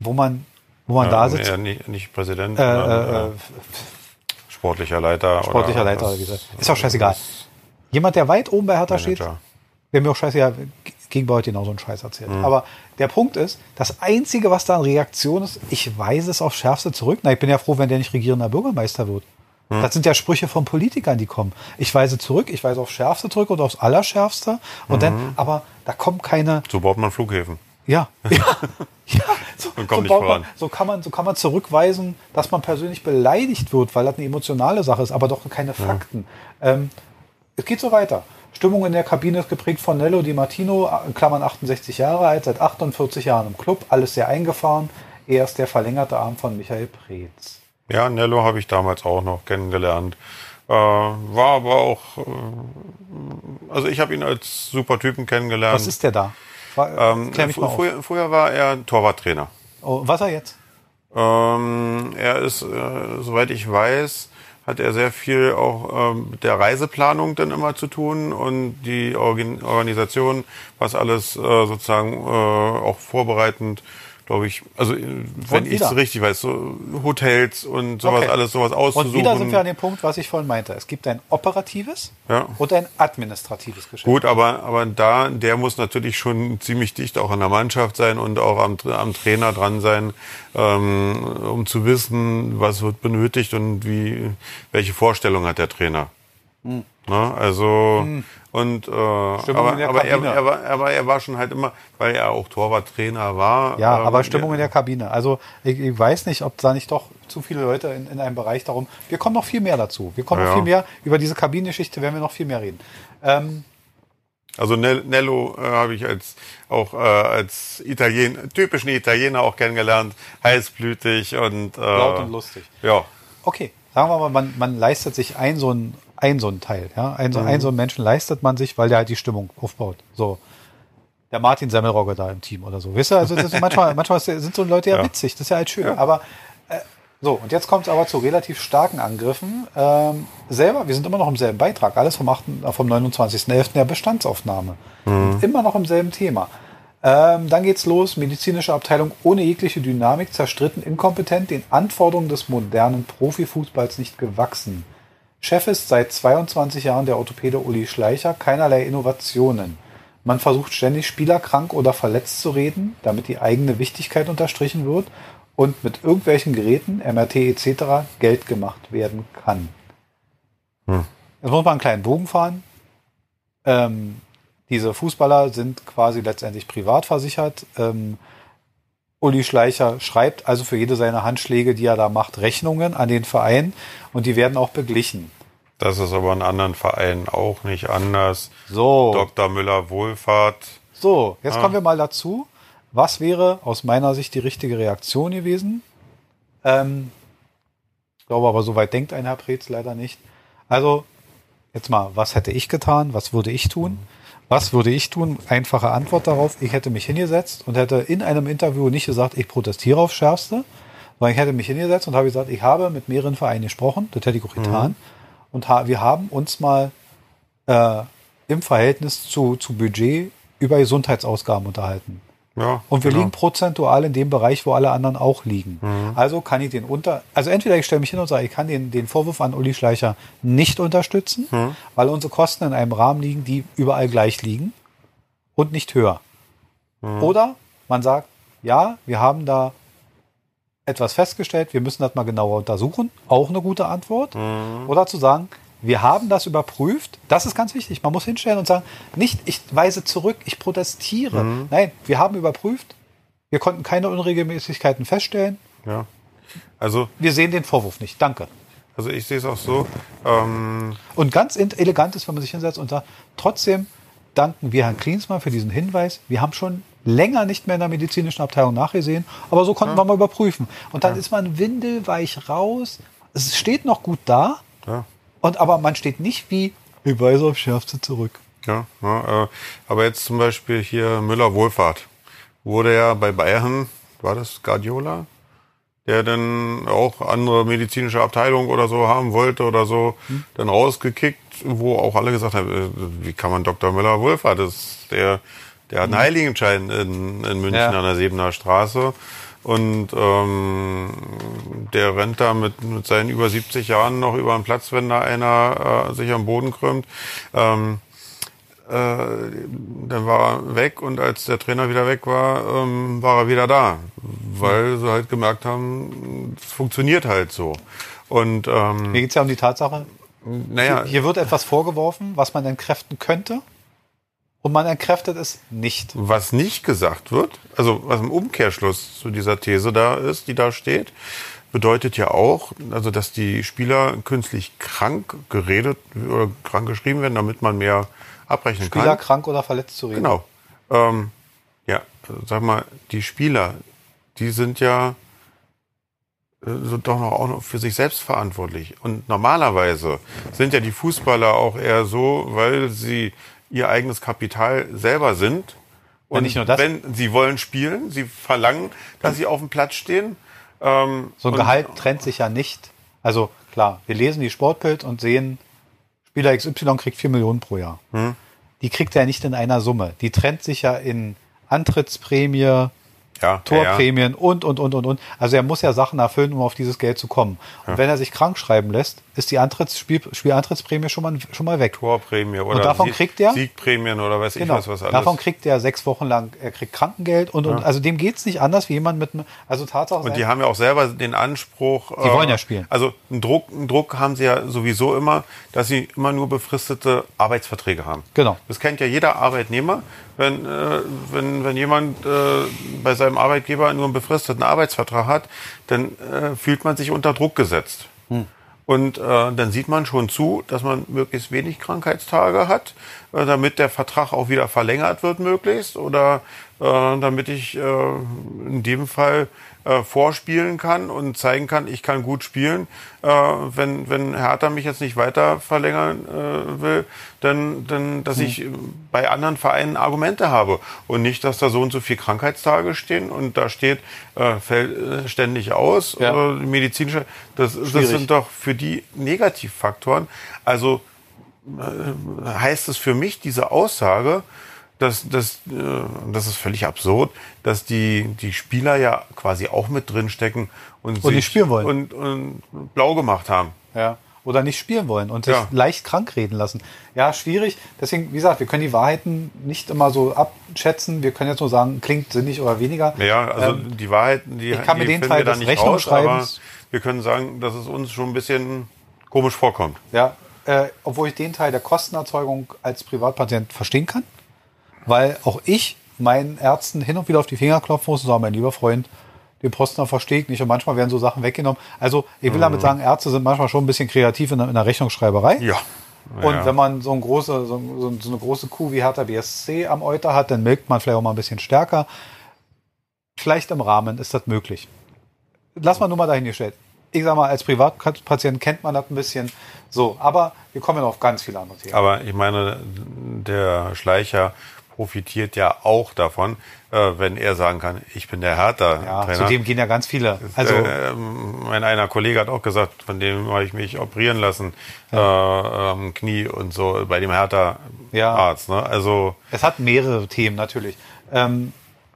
wo man, wo man da Ja, sitzt, eher nicht, nicht Präsident, äh, äh, äh, sportlicher Leiter. sportlicher Leiter, gesagt. ist auch scheißegal. Jemand, der weit oben bei Hertha steht, Manager. wäre mir auch scheißegal, gegen bei heute genauso einen Scheiß erzählt. Mhm. Aber der Punkt ist, das Einzige, was da an Reaktion ist, ich weise es aufs Schärfste zurück. Na, ich bin ja froh, wenn der nicht regierender Bürgermeister wird. Mhm. Das sind ja Sprüche von Politikern, die kommen. Ich weise zurück, ich weise aufs Schärfste zurück und aufs Allerschärfste. Und Mhm. dann, aber da kommen keine, So baut man Flughäfen. ja, ja, ja. So, so, man, so kann man, so kann man zurückweisen, dass man persönlich beleidigt wird, weil das eine emotionale Sache ist, aber doch keine Fakten. Ähm, es geht so weiter. Stimmung in der Kabine ist geprägt von Nello Di Martino, in Klammern 68 Jahre alt, seit 48 Jahren im Club, alles sehr eingefahren. Er ist der verlängerte Arm von Michael Preetz. Ja, Nello habe ich damals auch noch kennengelernt. Äh, war aber auch, äh, also ich habe ihn als super Typen kennengelernt. Was ist der da? Fra- ähm, Klär mich mal auf. früher, früher war er Torwarttrainer. Oh, was er jetzt? Ähm, er ist, äh, soweit ich weiß, hat er sehr viel auch ähm, mit der Reiseplanung dann immer zu tun und die Organ Organisation, was alles äh, sozusagen äh, auch vorbereitend, glaube ich, also äh, wenn ich es richtig weiß, so Hotels und sowas Okay. alles, sowas auszusuchen. Und wieder sind wir an dem Punkt, was ich vorhin meinte. Es gibt ein operatives Ja. und ein administratives Geschäft. Gut, aber, aber da, der muss natürlich schon ziemlich dicht auch an der Mannschaft sein und auch am, am Trainer dran sein, ähm, um zu wissen, was wird benötigt und wie, welche Vorstellung hat der Trainer. Ne? Also, und, äh, aber, Hm. in der aber, er, er war, aber er war schon halt immer, weil er auch Torwarttrainer war. Ja, ähm, aber Stimmung in der Kabine. Also ich, ich weiß nicht, ob da nicht doch zu viele Leute in, in einem Bereich darum. Wir kommen noch viel mehr dazu. Wir kommen noch Ja. viel mehr über diese Kabinengeschichte werden wir noch viel mehr reden. Ähm, Also Nel- Nello äh, habe ich als auch äh, als Italien typischen Italiener auch kennengelernt, heißblütig und äh, Laut und lustig. Ja, Okay, sagen wir mal, man, man leistet sich ein so ein, ein so ein Teil, ja, ein so, ein so einen Menschen leistet man sich, weil der halt die Stimmung aufbaut. So. Der Martin Semmelrogge da im Team oder so. Wisst ihr, also manchmal, manchmal sind so Leute ja, Ja. witzig, das ist ja halt schön. Aber äh, so, und jetzt kommt es aber zu relativ starken Angriffen. Ähm, selber, wir sind immer noch im selben Beitrag, alles vom, 8., äh, vom 29.11. der Bestandsaufnahme. Und immer noch im selben Thema. Ähm, dann geht's los, medizinische Abteilung ohne jegliche Dynamik, zerstritten, inkompetent, den Anforderungen des modernen Profifußballs nicht gewachsen. Chef ist seit 22 Jahren der Orthopäde Uli Schleicher, keinerlei Innovationen. Man versucht ständig Spieler krank oder verletzt zu reden, damit die eigene Wichtigkeit unterstrichen wird und mit irgendwelchen Geräten, MRT etc. Geld gemacht werden kann. Jetzt muss man einen kleinen Bogen fahren. Ähm, diese Fußballer sind quasi letztendlich privat versichert. Ähm, Uli Schleicher schreibt also für jede seiner Handschläge, die er da macht, Rechnungen an den Verein und die werden auch beglichen. Das ist aber in anderen Vereinen auch nicht anders. So, Dr. Müller Wohlfahrt. so, jetzt Ah. kommen wir mal dazu. Was wäre aus meiner Sicht die richtige Reaktion gewesen? Ähm, ich glaube aber, so weit denkt ein Herr Preetz leider nicht. Also, jetzt mal, was hätte ich getan? Was würde ich tun? Was würde ich tun? Einfache Antwort darauf. Ich hätte mich hingesetzt und hätte in einem Interview nicht gesagt, ich protestiere aufs Schärfste, sondern ich hätte mich hingesetzt und habe gesagt, ich habe mit mehreren Vereinen gesprochen, das hätte ich auch getan. Und ha wir haben uns mal äh, im Verhältnis zu, zu Budget über Gesundheitsausgaben unterhalten. Ja, Und wir genau. liegen prozentual in dem Bereich, wo alle anderen auch liegen. Also kann ich den unter, also entweder ich stelle mich hin und sage, ich kann den, den Vorwurf an Uli Schleicher nicht unterstützen, weil unsere Kosten in einem Rahmen liegen, die überall gleich liegen und nicht höher. Oder man sagt, ja, wir haben da etwas festgestellt, wir müssen das mal genauer untersuchen. Auch eine gute Antwort. Oder zu sagen, wir haben das überprüft. Das ist ganz wichtig. Man muss hinstellen und sagen, nicht, ich weise zurück, ich protestiere. Nein, wir haben überprüft. Wir konnten keine Unregelmäßigkeiten feststellen. Ja. Also, Wir sehen den Vorwurf nicht. Danke. also ich sehe es auch so. Ähm, Und ganz elegant ist, wenn man sich hinsetzt und sagt, trotzdem danken wir Herrn Klinsmann für diesen Hinweis. Wir haben schon länger nicht mehr in der medizinischen Abteilung nachgesehen, aber so konnten wir mal überprüfen. Und dann ist man windelweich raus. Es steht noch gut da, ja. und aber man steht nicht wie, ich weise auf Schärfste zurück. Ja, ja äh, aber jetzt zum Beispiel hier Müller Wohlfahrt. Wurde ja bei Bayern, war das Guardiola, der dann auch andere medizinische Abteilung oder so haben wollte oder so, dann rausgekickt, wo auch alle gesagt haben, äh, wie kann man Dr. Müller Wohlfahrt, das ist der, der hat einen Heiligenschein in, in München Ja. an der Siebener Straße. Und ähm, der rennt da mit, mit seinen über 70 Jahren noch über den Platz, wenn da einer äh, sich am Boden krümmt. Ähm, äh, dann war er weg und als der Trainer wieder weg war, ähm, war er wieder da, weil sie halt gemerkt haben, es funktioniert halt so. Und ähm, Mir geht es ja um die Tatsache, naja, hier wird etwas vorgeworfen, was man entkräften könnte, und man entkräftet es nicht. was nicht gesagt wird, also was im Umkehrschluss zu dieser These da ist, die da steht, bedeutet ja auch, also dass die Spieler künstlich krank geredet oder krank geschrieben werden, damit man mehr abrechnen Spieler kann. krank oder verletzt zu reden. Genau. Ähm, ja, sag mal, die Spieler, die sind ja äh, so doch noch auch noch für sich selbst verantwortlich. Und normalerweise sind ja die Fußballer auch eher so, weil sie ihr eigenes Kapital selber sind. Und nicht nur das. wenn sie wollen spielen, sie verlangen, dass sie auf dem Platz stehen. Ähm, So ein Gehalt trennt sich ja nicht. Also klar, wir lesen die Sportbild und sehen, Spieler XY kriegt 4 Millionen pro Jahr. Hm. Die kriegt er nicht in einer Summe. Die trennt sich ja in Antrittsprämie, ja, ja, Torprämien und, und, und, und, und. Also er muss ja Sachen erfüllen, um auf dieses Geld zu kommen. Und wenn er sich krank schreiben lässt, ist die Antritts Spiel Spielantrittsprämie schon mal, schon mal weg. Torprämie oder davon Sieg- kriegt er- Siegprämien oder weiß ich Genau. was, was alles. Davon kriegt er sechs Wochen lang, er kriegt Krankengeld und, und also dem geht's nicht anders wie jemand mit einem, also Tatsache. Und die haben ja auch selber den Anspruch. Sie wollen ja spielen. Also einen Druck, einen Druck haben sie ja sowieso immer, dass sie immer nur befristete Arbeitsverträge haben. Genau. Das kennt ja jeder Arbeitnehmer. Wenn, äh, wenn, wenn jemand äh, bei seinem Arbeitgeber nur einen befristeten Arbeitsvertrag hat, dann äh, fühlt man sich unter Druck gesetzt. Hm. Und äh, dann sieht man schon zu, dass man möglichst wenig Krankheitstage hat, äh, damit der Vertrag auch wieder verlängert wird möglichst oder damit ich äh, in dem Fall äh, vorspielen kann und zeigen kann, ich kann gut spielen. Äh, wenn, wenn Hertha mich jetzt nicht weiter verlängern äh, will, dann, dann dass ich bei anderen Vereinen Argumente habe und nicht, dass da so und so viele Krankheitstage stehen und da steht, äh, fällt äh, ständig aus, Ja. äh, medizinische, das, das sind doch für die Negativfaktoren. Also äh, heißt es für mich, diese Aussage, dass, dass, äh, das ist völlig absurd, dass die, die Spieler ja quasi auch mit drin stecken und, Und nicht spielen wollen. Und, und blau gemacht haben. Ja. Oder nicht spielen wollen und sich Ja. leicht krank reden lassen. Ja, schwierig. Deswegen, wie gesagt, wir können die Wahrheiten nicht immer so abschätzen. Wir können jetzt nur sagen, klingt sinnig oder weniger. Ja, also Ähm, die Wahrheit, die, ich kann mir die den finden Teil des nicht raus, aber Rechnungsschreibens- wir können sagen, dass es uns schon ein bisschen komisch vorkommt. Ja, äh, obwohl ich den Teil der Kostenerzeugung als Privatpatient verstehen kann, weil auch ich meinen Ärzten hin und wieder auf die Finger klopfen muss und sagen, mein lieber Freund, den Postner verstehe ich nicht und manchmal werden so Sachen weggenommen. Also ich will damit sagen, Ärzte sind manchmal schon ein bisschen kreativ in der, in der Rechnungsschreiberei. Ja. Und ja. wenn man so, ein große, so, so, eine große Kuh wie Hertha BSC am Euter hat, dann melkt man vielleicht auch mal ein bisschen stärker. Vielleicht im Rahmen ist das möglich. Lass mal nur mal dahingestellt. Ich sag mal, als Privatpatient kennt man das ein bisschen so, aber wir kommen ja noch auf ganz viele andere Themen. Aber ich meine, der Schleicher profitiert ja auch davon, äh, wenn er sagen kann, ich bin der Hertha. ja, Trainer. zu dem gehen ja ganz viele. Also, äh, mein einer Kollege hat auch gesagt, von dem habe ich mich operieren lassen, äh, am Knie und so, bei dem Hertha Ja. Arzt. Ne? Also Es hat mehrere Themen natürlich. Ähm,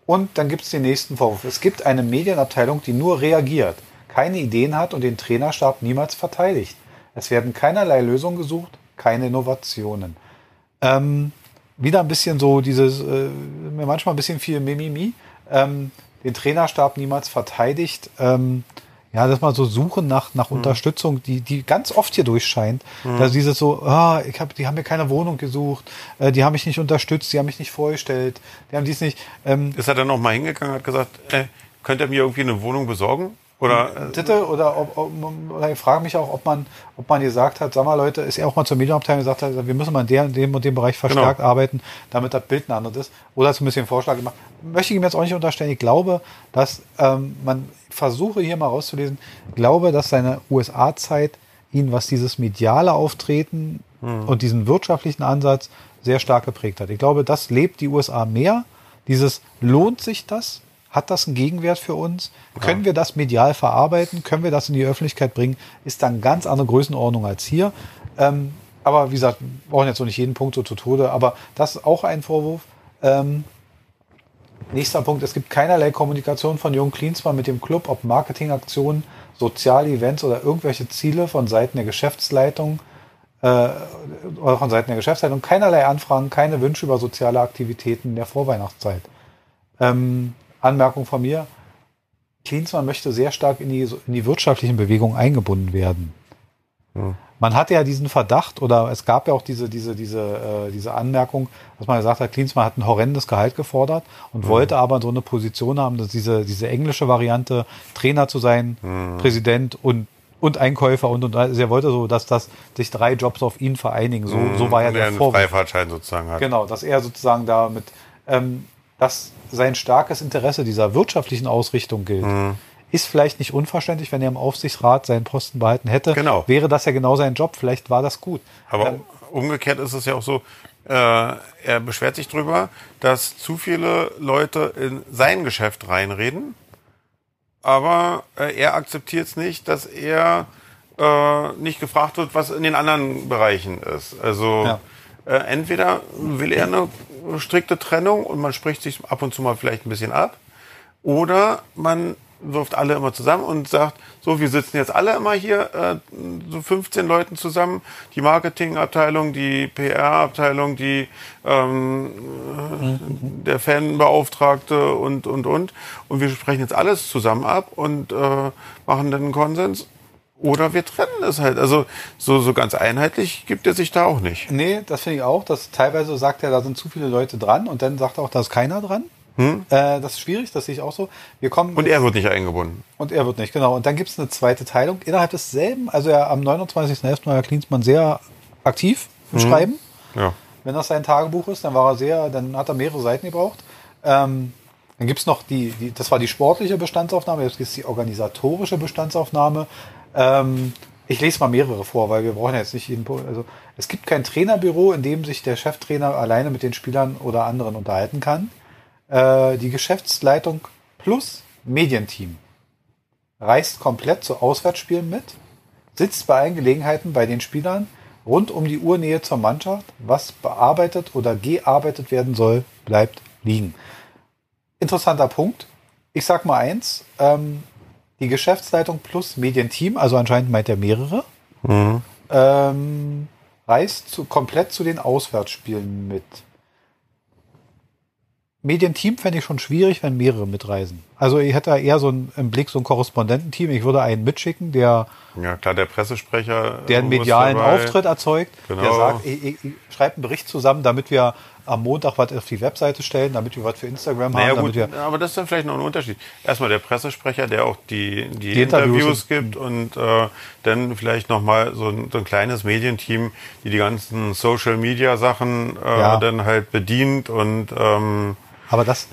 und dann gibt es den nächsten Vorwurf. Es gibt eine Medienabteilung, die nur reagiert, keine Ideen hat und den Trainerstab niemals verteidigt. Es werden keinerlei Lösungen gesucht, keine Innovationen. Ähm, wieder ein bisschen so dieses, äh, mir manchmal ein bisschen viel Mimimi. Ähm, den Trainerstab niemals verteidigt. Ähm, ja, dass man so suchen nach, nach Unterstützung, die, die ganz oft hier durchscheint. Dass dieses so, ah, ich hab, die haben mir keine Wohnung gesucht, äh, die haben mich nicht unterstützt, die haben mich nicht vorgestellt, die haben dies nicht. Ähm, ist er dann noch mal hingegangen und hat gesagt, äh, könnt ihr mir irgendwie eine Wohnung besorgen? Oder äh, Titte oder, ob, ob, oder ich frage mich auch, ob man, ob man gesagt hat, sag mal Leute, ist er auch mal zur Medienabteilung gesagt hat, wir müssen mal in der, in dem und dem Bereich verstärkt Genau. arbeiten, damit das Bild ein anderes ist. Oder zumindest den Vorschlag gemacht. Möchte ich ihm jetzt auch nicht unterstellen. Ich glaube, dass ähm, man versuche hier mal rauszulesen, glaube, dass seine USA-Zeit ihn, was dieses mediale Auftreten und diesen wirtschaftlichen Ansatz sehr stark geprägt hat. Ich glaube, das lebt die USA mehr. Dieses lohnt sich das? Hat das einen Gegenwert für uns? Können wir das medial verarbeiten? Können wir das in die Öffentlichkeit bringen? Ist dann ganz andere Größenordnung als hier. Ähm, aber wie gesagt, wir brauchen jetzt noch nicht jeden Punkt so zu Tode. Aber das ist auch ein Vorwurf. Ähm, nächster Punkt. Es gibt keinerlei Kommunikation von Jung Klinsmann mit dem Club, ob Marketingaktionen, soziale Events oder irgendwelche Ziele von Seiten der Geschäftsleitung äh, oder von Seiten der Geschäftsleitung. Keinerlei Anfragen, keine Wünsche über soziale Aktivitäten der Vorweihnachtszeit. Ähm, Anmerkung von mir. Klinsmann möchte sehr stark in die, in die wirtschaftlichen Bewegungen eingebunden werden. Man hatte ja diesen Verdacht oder es gab ja auch diese, diese, diese, äh, diese Anmerkung, dass man gesagt hat, Klinsmann hat ein horrendes Gehalt gefordert und wollte aber so eine Position haben, dass diese, diese englische Variante, Trainer zu sein, Präsident und, und Einkäufer und, und also er wollte so, dass das sich drei Jobs auf ihn vereinigen. So, so war ja der Vorwurf. Freifahrtschein sozusagen hat. Genau, dass er sozusagen damit, ähm, dass sein starkes Interesse dieser wirtschaftlichen Ausrichtung gilt. Mhm. Ist vielleicht nicht unverständlich, wenn er im Aufsichtsrat seinen Posten behalten hätte. Genau. Wäre das ja genau sein Job. Vielleicht war das gut. Aber Ähm, umgekehrt ist es ja auch so, äh, er beschwert sich drüber, dass zu viele Leute in sein Geschäft reinreden, aber äh, er akzeptiert es nicht, dass er äh, nicht gefragt wird, was in den anderen Bereichen ist. Also Ja. Äh, entweder will er eine strikte Trennung und man spricht sich ab und zu mal vielleicht ein bisschen ab, oder man wirft alle immer zusammen und sagt, so, wir sitzen jetzt alle immer hier, äh, so 15 Leuten zusammen, die Marketingabteilung, die PR-Abteilung, die ähm, äh, der Fanbeauftragte und, und, und. Und wir sprechen jetzt alles zusammen ab und äh, machen dann einen Konsens. Oder wir trennen es halt. Also so, so ganz einheitlich gibt er sich da auch nicht. nee, das finde ich auch. Dass teilweise sagt er, da sind zu viele Leute dran und dann sagt er auch, da ist keiner dran. Äh, das ist schwierig, das sehe ich auch so. Wir kommen Und er wird nicht eingebunden. und er wird nicht, genau. Und dann gibt es eine zweite Teilung innerhalb desselben. Also er am 29.11. war Herr Klinsmann sehr aktiv im Schreiben. Ja. Wenn das sein Tagebuch ist, dann war er sehr, dann hat er mehrere Seiten gebraucht. Ähm, dann gibt's noch die, die, das war die sportliche Bestandsaufnahme, jetzt gibt's die organisatorische Bestandsaufnahme. Ähm, ich lese mal mehrere vor, weil wir brauchen jetzt nicht jeden. Po- Also es gibt kein Trainerbüro, in dem sich der Cheftrainer alleine mit den Spielern oder anderen unterhalten kann. Äh, die Geschäftsleitung plus Medienteam reist komplett zu Auswärtsspielen mit, sitzt bei allen Gelegenheiten bei den Spielern rund um die Uhrnähe zur Mannschaft. Was bearbeitet oder gearbeitet werden soll, bleibt liegen. Interessanter Punkt. Ich sag mal eins, ähm, die Geschäftsleitung plus Medienteam, also anscheinend meint er mehrere, ähm, reist zu, komplett zu den Auswärtsspielen mit. Medienteam fände ich schon schwierig, wenn mehrere mitreisen. Also ich hätte da eher so ein, im Blick so ein Korrespondententeam. Ich würde einen mitschicken, der, Ja, klar, der Pressesprecher. der einen muss medialen. Auftritt erzeugt, der Genau. sagt, ich, ich, ich schreibe einen Bericht zusammen, damit wir am Montag was auf die Webseite stellen, damit wir was für Instagram Naja, haben, gut, aber das ist dann vielleicht noch ein Unterschied. Erstmal der Pressesprecher, der auch die, die, Die Interviews Interviews, gibt und äh, dann vielleicht nochmal so ein, so ein kleines Medienteam, die die ganzen Social-Media-Sachen äh, Ja. dann halt bedient und ähm, Aber das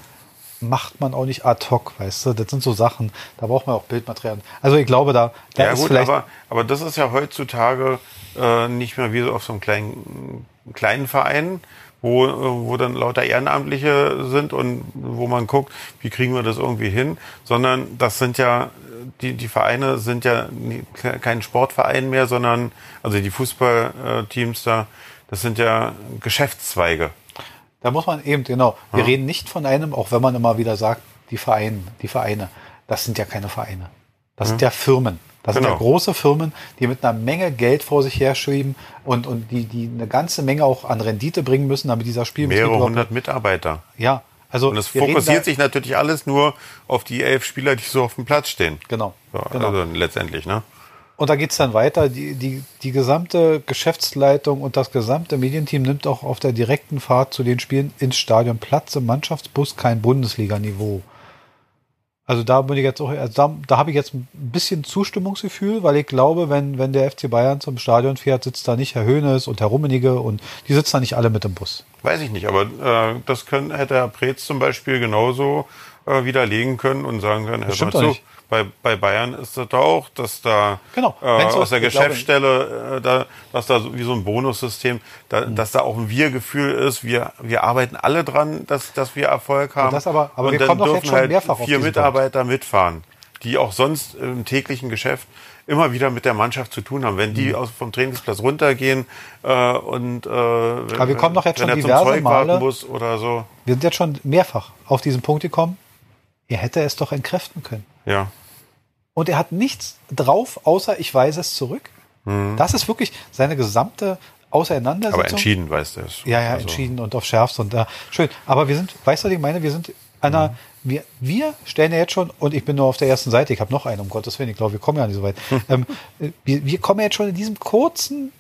macht man auch nicht ad hoc, weißt du? Das sind so Sachen, da braucht man auch Bildmaterial. Also ich glaube, da, da ja ist gut, vielleicht aber, aber das ist ja heutzutage äh, nicht mehr wie so auf so einem kleinen, kleinen Verein, wo, wo dann lauter Ehrenamtliche sind und wo man guckt, wie kriegen wir das irgendwie hin, sondern das sind ja, die, die Vereine sind ja kein Sportverein mehr, sondern, also die Fußballteams da, das sind ja Geschäftszweige. Da muss man eben, genau. Wir reden nicht von einem, auch wenn man immer wieder sagt, die Vereine, die Vereine. Das sind ja keine Vereine. Das sind ja Firmen. Das sind ja Genau. große Firmen, die mit einer Menge Geld vor sich herschieben und, und die, die eine ganze Menge auch an Rendite bringen müssen, damit dieser Spielbetrieb Mehrere hundert Mitarbeiter. Ja, also Und es fokussiert sich natürlich alles nur auf die elf Spieler, die so auf dem Platz stehen. Genau, So, genau. Also letztendlich, ne? Und da geht's dann weiter. Die, die, die gesamte Geschäftsleitung und das gesamte Medienteam nimmt auch auf der direkten Fahrt zu den Spielen ins Stadion Platz im Mannschaftsbus, kein Bundesliga-Niveau. Also da bin ich jetzt auch, also da, da habe ich jetzt ein bisschen Zustimmungsgefühl, weil ich glaube, wenn, wenn der FC Bayern zum Stadion fährt, sitzt da nicht Herr Hoeneß und Herr Rummenigge und die sitzen da nicht alle mit im Bus. Weiß ich nicht, aber äh, das können, hätte Herr Preetz zum Beispiel genauso äh, widerlegen können und sagen können, Herr stimmt mal doch zu, nicht. Bei, bei Bayern ist das auch, dass da Genau. äh, aus der Geschäftsstelle, äh, da, dass da so, wie so ein Bonussystem, da, Mhm. dass da auch ein Wir-Gefühl ist, wir, wir arbeiten alle dran, dass, dass wir Erfolg haben. das aber- aber und wir dann kommen doch dürfen jetzt schon halt mehrfach auf vier Mitarbeiter mitfahren, die auch sonst im täglichen Geschäft immer wieder mit der Mannschaft zu tun haben. Wenn die aus, vom Trainingsplatz runtergehen äh, und äh, wenn, Aber wir kommen doch jetzt schon er zum diverse Zeug Male- muss oder so. Wir sind jetzt schon mehrfach auf diesen Punkt gekommen. Er hätte es doch entkräften können. Ja. Und er hat nichts drauf, außer ich weise es zurück. Das ist wirklich seine gesamte Auseinandersetzung. Aber entschieden weißt du es. Ja, ja, Also, entschieden und auf Schärfst und da. schön. Aber wir sind, weißt du, was ich meine, wir sind einer, wir, wir stellen ja jetzt schon, und ich bin nur auf der ersten Seite, ich habe noch einen, um Gottes Willen, ich glaube, wir kommen ja nicht so weit. ähm, wir, wir kommen jetzt schon in diesem kurzen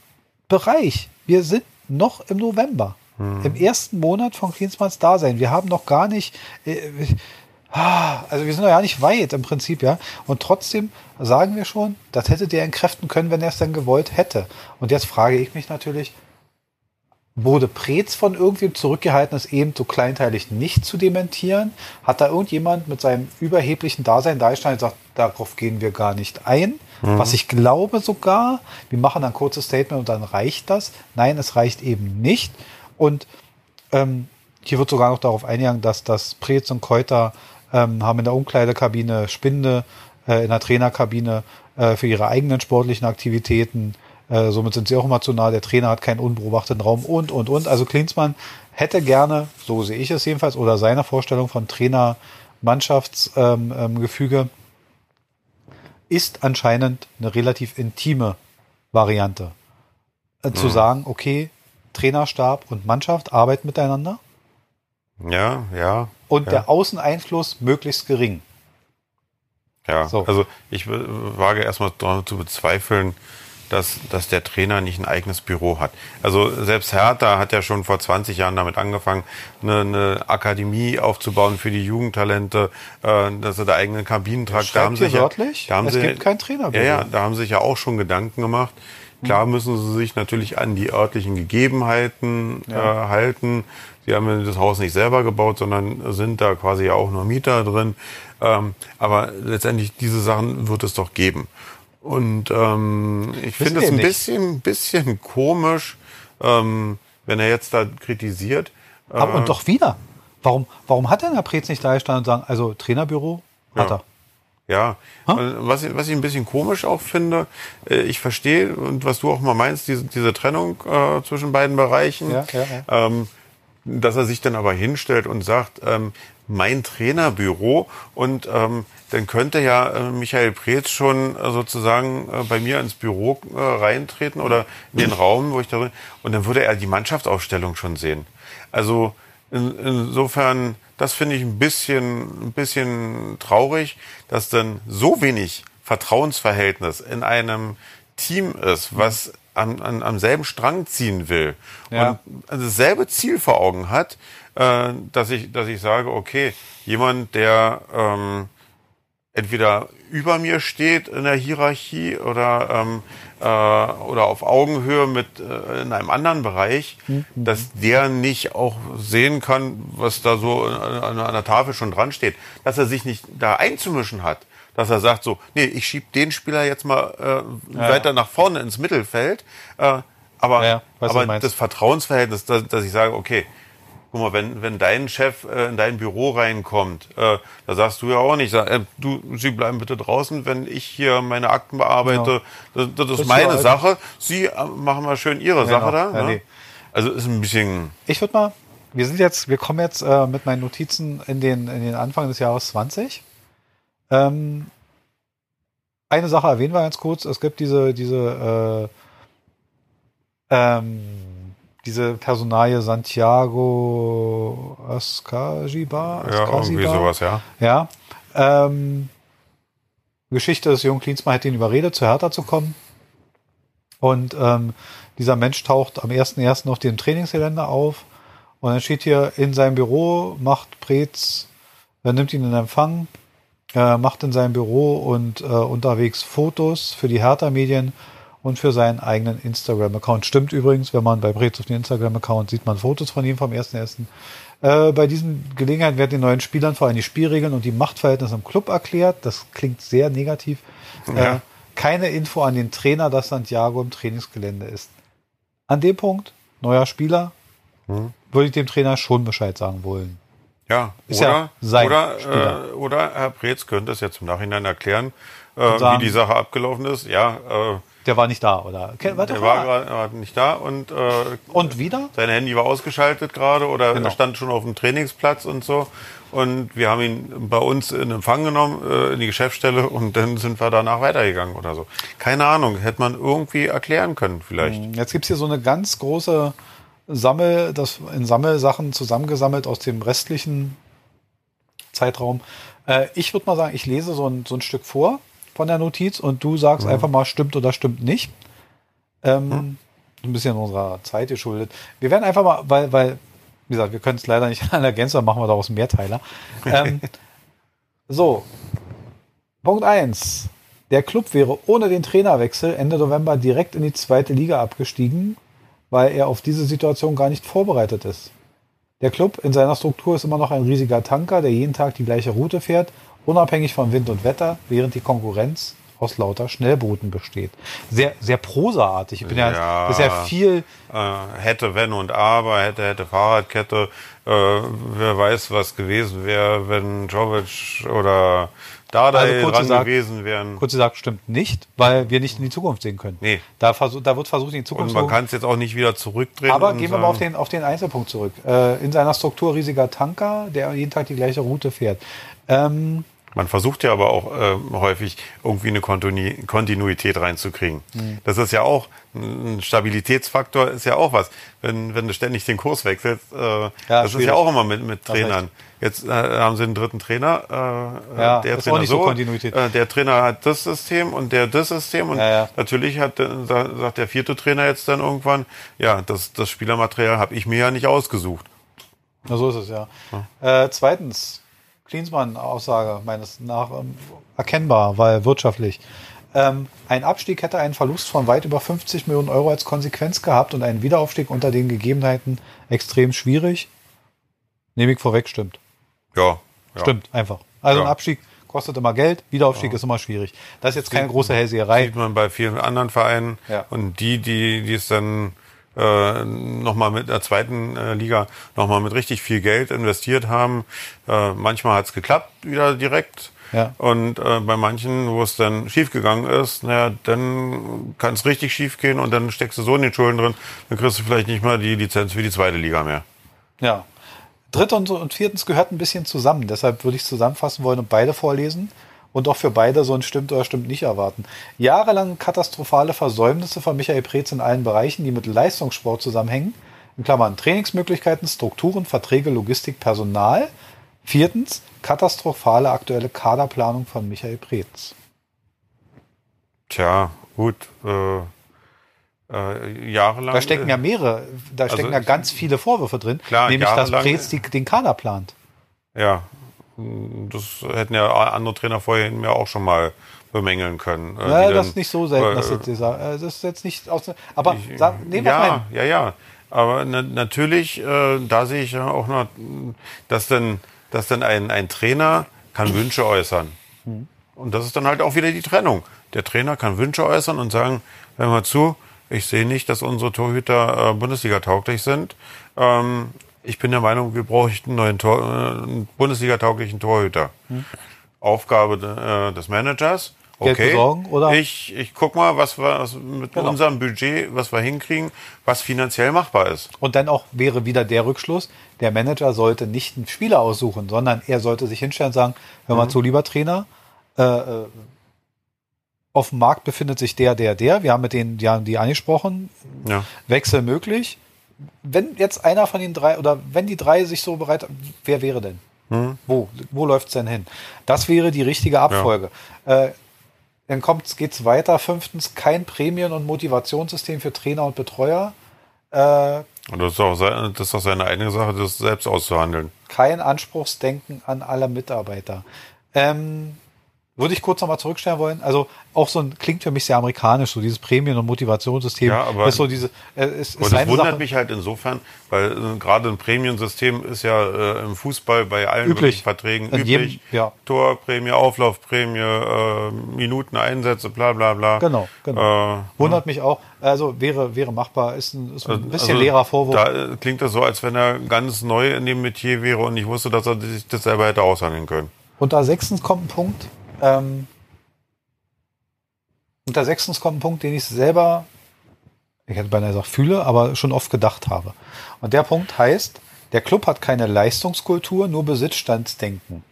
Bereich. Wir sind noch im November. Im ersten Monat von Klinsmanns Dasein. Wir haben noch gar nicht, äh, Also wir sind noch ja nicht weit im Prinzip, ja. Und trotzdem sagen wir schon, das hätte der entkräften können, wenn er es dann gewollt hätte. Und jetzt frage ich mich natürlich, wurde Preetz von irgendwem zurückgehalten, es eben so kleinteilig nicht zu dementieren? Hat da irgendjemand mit seinem überheblichen Dasein da gestanden und gesagt, darauf gehen wir gar nicht ein? Was ich glaube sogar, wir machen ein kurzes Statement und dann reicht das. Nein, es reicht eben nicht. Und ähm, hier wird sogar noch darauf eingegangen, dass das Preetz und Keuter ähm, haben in der Umkleidekabine Spinde, äh, in der Trainerkabine äh, für ihre eigenen sportlichen Aktivitäten. Äh, somit sind sie auch immer zu nah. Der Trainer hat keinen unbeobachteten Raum und, und, und. Also Klinsmann hätte gerne, so sehe ich es jedenfalls, oder seine Vorstellung von Trainer-Mannschaftsgefüge, ähm, ähm, ist anscheinend eine relativ intime Variante. Äh, Zu sagen, okay, Trainerstab und Mannschaft arbeiten miteinander Ja, ja. Und ja. der Außeneinfluss möglichst gering. Ja, So. also ich wage erstmal daran zu bezweifeln, dass, dass der Trainer nicht ein eigenes Büro hat. Also selbst Hertha hat ja schon vor 20 Jahren damit angefangen, eine, eine Akademie aufzubauen für die Jugendtalente, äh, dass er da eigenen Kabinentrakt. Da haben hier sich ja, wörtlich? da haben Es sie, gibt kein Trainerbüro. Ja, ja, da haben sich ja auch schon Gedanken gemacht. Klar müssen sie sich natürlich an die örtlichen Gegebenheiten äh, halten. Sie haben ja das Haus nicht selber gebaut, sondern sind da quasi ja auch nur Mieter drin. Ähm, aber letztendlich diese Sachen wird es doch geben. Und ähm, ich finde es ein bisschen, bisschen komisch, ähm, wenn er jetzt da kritisiert. Äh, Aber und doch wieder. Warum, warum hat denn Herr Preetz nicht da gestanden und sagen, also Trainerbüro hat Ja. er? Ja, äh, was, ich- was ich ein bisschen komisch auch finde, äh, ich verstehe und was du auch mal meinst, diese, diese Trennung äh, zwischen beiden Bereichen, Ja, ja, ja. Ähm, dass er sich dann aber hinstellt und sagt, ähm, mein Trainerbüro und ähm, dann könnte ja äh, Michael Preetz schon äh, sozusagen äh, bei mir ins Büro äh, reintreten oder in den Raum, wo ich da drin, und dann würde er die Mannschaftsaufstellung schon sehen. Also in, insofern, das finde ich ein bisschen, ein bisschen traurig, dass dann so wenig Vertrauensverhältnis in einem Team ist, was am, an, am selben Strang ziehen will Ja. und dasselbe Ziel vor Augen hat, äh, dass ich, dass ich sage, okay, jemand, der ähm, entweder über mir steht in der Hierarchie oder ähm, äh, oder auf Augenhöhe mit äh, in einem anderen Bereich, dass der nicht auch sehen kann, was da so an, an der Tafel schon dran steht, dass er sich nicht da einzumischen hat, dass er sagt so, nee, ich schieb den Spieler jetzt mal äh, weiter nach vorne ins Mittelfeld, äh, aber, Ja, ja, aber das Vertrauensverhältnis, dass, dass ich sage, okay, Guck mal, wenn, wenn dein Chef äh, in dein Büro reinkommt, äh, da sagst du ja auch nicht, sag, äh, du, Sie bleiben bitte draußen, wenn ich hier meine Akten bearbeite, das, das ist ist meine ja- Sache. Sie äh, machen mal schön Ihre Sache da. Ja, ne? nee. Also ist ein bisschen, Ich würde mal, wir sind jetzt, wir kommen jetzt äh, mit meinen Notizen in den, in den Anfang des Jahres 20. Ähm, eine Sache erwähnen wir ganz kurz. Es gibt diese, diese, äh, ähm, diese Personalie Santiago Ascajiba. ja, irgendwie sowas, ja. Ja. Ähm, Geschichte des jungen Klinsmann hat ihn überredet, zu Hertha zu kommen. Und ähm, dieser Mensch taucht am 1.1. auf dem Trainingsgelände auf. Und dann steht hier in seinem Büro, macht Preetz, nimmt ihn in Empfang, äh, macht in seinem Büro und äh, unterwegs Fotos für die Hertha-Medien und für seinen eigenen Instagram-Account. Stimmt übrigens, wenn man bei Preetz auf den Instagram-Account sieht man Fotos von ihm vom 1.1. Äh, bei diesen Gelegenheiten werden den neuen Spielern vor allem die Spielregeln und die Machtverhältnisse im Club erklärt. Das klingt sehr negativ. Ja. Äh, keine Info an den Trainer, dass Santiago im Trainingsgelände ist. An dem Punkt, neuer Spieler, Hm. würde ich dem Trainer schon Bescheid sagen wollen. Ja, Ist oder, ja sein oder, äh, oder Herr Preetz könnte es jetzt im Nachhinein erklären, äh, sagen- wie die Sache abgelaufen ist. Ja, äh, Der war nicht da, oder? War der war da. gerade war nicht da und äh, Und wieder? sein Handy war ausgeschaltet gerade oder Genau. er stand schon auf dem Trainingsplatz und so. Und wir haben ihn bei uns in Empfang genommen, äh, in die Geschäftsstelle und dann sind wir danach weitergegangen oder so. Keine Ahnung, hätte man irgendwie erklären können vielleicht. Jetzt gibt's hier so eine ganz große Sammel, das in Sammelsachen zusammengesammelt aus dem restlichen Zeitraum. Äh, ich würde mal sagen, ich lese so ein, so ein Stück vor von der Notiz und du sagst einfach mal, stimmt oder stimmt nicht. Ähm, Ein bisschen unserer Zeit geschuldet. Wir werden einfach mal, weil, weil, wie gesagt, wir können es leider nicht an der Gänze, dann machen wir daraus Mehrteiler. Ähm, so, Punkt eins: Der Club wäre ohne den Trainerwechsel Ende November direkt in die zweite Liga abgestiegen, weil er auf diese Situation gar nicht vorbereitet ist. Der Club in seiner Struktur ist immer noch ein riesiger Tanker, der jeden Tag die gleiche Route fährt, unabhängig von Wind und Wetter, während die Konkurrenz aus lauter Schnellbooten besteht. Sehr, sehr prosaartig. Ich bin ja, Ja. das ist ja viel, Äh, hätte, wenn und aber, hätte, hätte Fahrradkette. Äh, wer weiß, was gewesen wäre, wenn Jovic oder Dardai Also kurz dran gesagt- gewesen wären. kurz gesagt, stimmt nicht, weil wir nicht in die Zukunft sehen können. Nee. Da, versuch, da wird versucht, in die Und Zukunft man zu kann es jetzt auch nicht wieder zurückdrehen. Aber und gehen wir mal auf den, auf den Einzelpunkt zurück. Äh, in seiner Struktur riesiger Tanker, der jeden Tag die gleiche Route fährt. Ähm, Man versucht ja aber auch äh, häufig irgendwie eine Kontinu Kontinuität reinzukriegen. Mhm. Das ist ja auch ein Stabilitätsfaktor, ist ja auch was. Wenn, wenn du ständig den Kurs wechselst, äh, ja, das schwierig. ist ja auch immer mit, mit Trainern. Jetzt äh, haben sie einen dritten Trainer, äh, ja, der Trainer so, Kontinuität. Äh, der Trainer hat das System und der das System und ja, natürlich hat sagt der vierte Trainer jetzt dann irgendwann, ja, das, das Spielermaterial habe ich mir ja nicht ausgesucht. Na, so ist es ja. Äh, zweitens, Klinsmann-Aussage meines nach ähm, erkennbar, weil wirtschaftlich. Ähm, ein Abstieg hätte einen Verlust von weit über 50 Millionen Euro als Konsequenz gehabt und einen Wiederaufstieg unter den Gegebenheiten extrem schwierig. Nehme ich vorweg, stimmt. Ja. ja. Stimmt, einfach. Also ja. ein Abstieg kostet immer Geld, Wiederaufstieg ja. ist immer schwierig. Das ist jetzt keine große Hellseherei. Sieht man bei vielen anderen Vereinen. Und die, die, die es dann äh, nochmal mit der zweiten äh, Liga nochmal mit richtig viel Geld investiert haben. Äh, manchmal hat es geklappt, wieder direkt. Ja. Und äh, bei manchen, wo es dann schiefgegangen ist, naja, dann kann es richtig schief gehen und dann steckst du so in den Schulden drin, dann kriegst du vielleicht nicht mal die Lizenz für die zweite Liga mehr. Ja. Drittens und viertens gehört ein bisschen zusammen. Deshalb würde ich es zusammenfassen wollen und beide vorlesen und auch für beide so ein stimmt oder stimmt nicht erwarten. Jahrelang katastrophale Versäumnisse von Michael Preetz in allen Bereichen, die mit Leistungssport zusammenhängen, in Klammern Trainingsmöglichkeiten, Strukturen, Verträge, Logistik, Personal. Viertens, katastrophale aktuelle Kaderplanung von Michael Preetz. Tja, gut. Äh, äh, jahrelang. Da stecken ja mehrere, da also stecken ja ganz viele Vorwürfe drin, klar, nämlich dass Preetz die, den Kader plant. Ja, das hätten ja andere Trainer vorher mir auch schon mal bemängeln können. Äh, ja, das ist nicht so selten, äh, dass das, dieser, äh, das ist jetzt nicht aus. Aber ich, sag, nehmen wir ja. Ja, ja. Aber na, natürlich, äh, da sehe ich ja auch noch, dass dann, dass dann ein, ein Trainer kann Wünsche äußern. Und das ist dann halt auch wieder die Trennung. Der Trainer kann Wünsche äußern und sagen, hör mal zu, ich sehe nicht, dass unsere Torhüter äh, Bundesliga tauglich sind. Ähm, ich bin der Meinung, wir bräuchten einen neuen Tor, einen Bundesliga-tauglichen Torhüter. Hm. Aufgabe äh, des Managers. Okay, besorgen, oder? ich, ich guck mal, was wir was mit genau. unserem Budget, was wir hinkriegen, was finanziell machbar ist. Und dann auch wäre wieder der Rückschluss, der Manager sollte nicht einen Spieler aussuchen, sondern er sollte sich hinstellen und sagen, hör mal mhm. zu, lieber Trainer, äh, äh, auf dem Markt befindet sich der, der, der, wir haben mit denen, die haben die angesprochen, ja. Wechsel möglich, wenn jetzt einer von den drei oder wenn die drei sich so bereit, wer wäre denn? Hm. Wo, wo läuft's denn hin? Das wäre die richtige Abfolge. Ja. Äh, dann kommt's, geht's weiter. Fünftens, kein Prämien- und Motivationssystem für Trainer und Betreuer. Äh, und das ist, auch, das ist auch seine eigene Sache, das selbst auszuhandeln. Kein Anspruchsdenken an alle Mitarbeiter. Ähm, würde ich kurz nochmal zurückstellen wollen. Also auch so ein klingt für mich sehr amerikanisch, so dieses Prämien- und Motivationssystem. Ja, aber ist so diese. Äh, ist, ist und das wundert Sache. mich halt insofern, weil äh, gerade ein Prämiensystem ist ja äh, im Fußball bei allen üblich. Verträgen In üblich. Jedem, ja. Torprämie, Auflaufprämie, äh, Minuten Einsätze, bla bla bla. Genau, genau. Äh, wundert hm. mich auch. Also wäre wäre machbar. Ist ein, ist ein also, bisschen also, leerer Vorwurf. Da äh, klingt das so, als wenn er ganz neu in dem Metier wäre und ich wusste, dass er sich das selber hätte aushandeln können. Und da sechstens kommt ein Punkt ähm, unter sechstens kommt ein Punkt, den ich selber, ich hätte beinahe gesagt, fühle, aber schon oft gedacht habe. Und der Punkt heißt, der Club hat keine Leistungskultur, nur Besitzstandsdenken.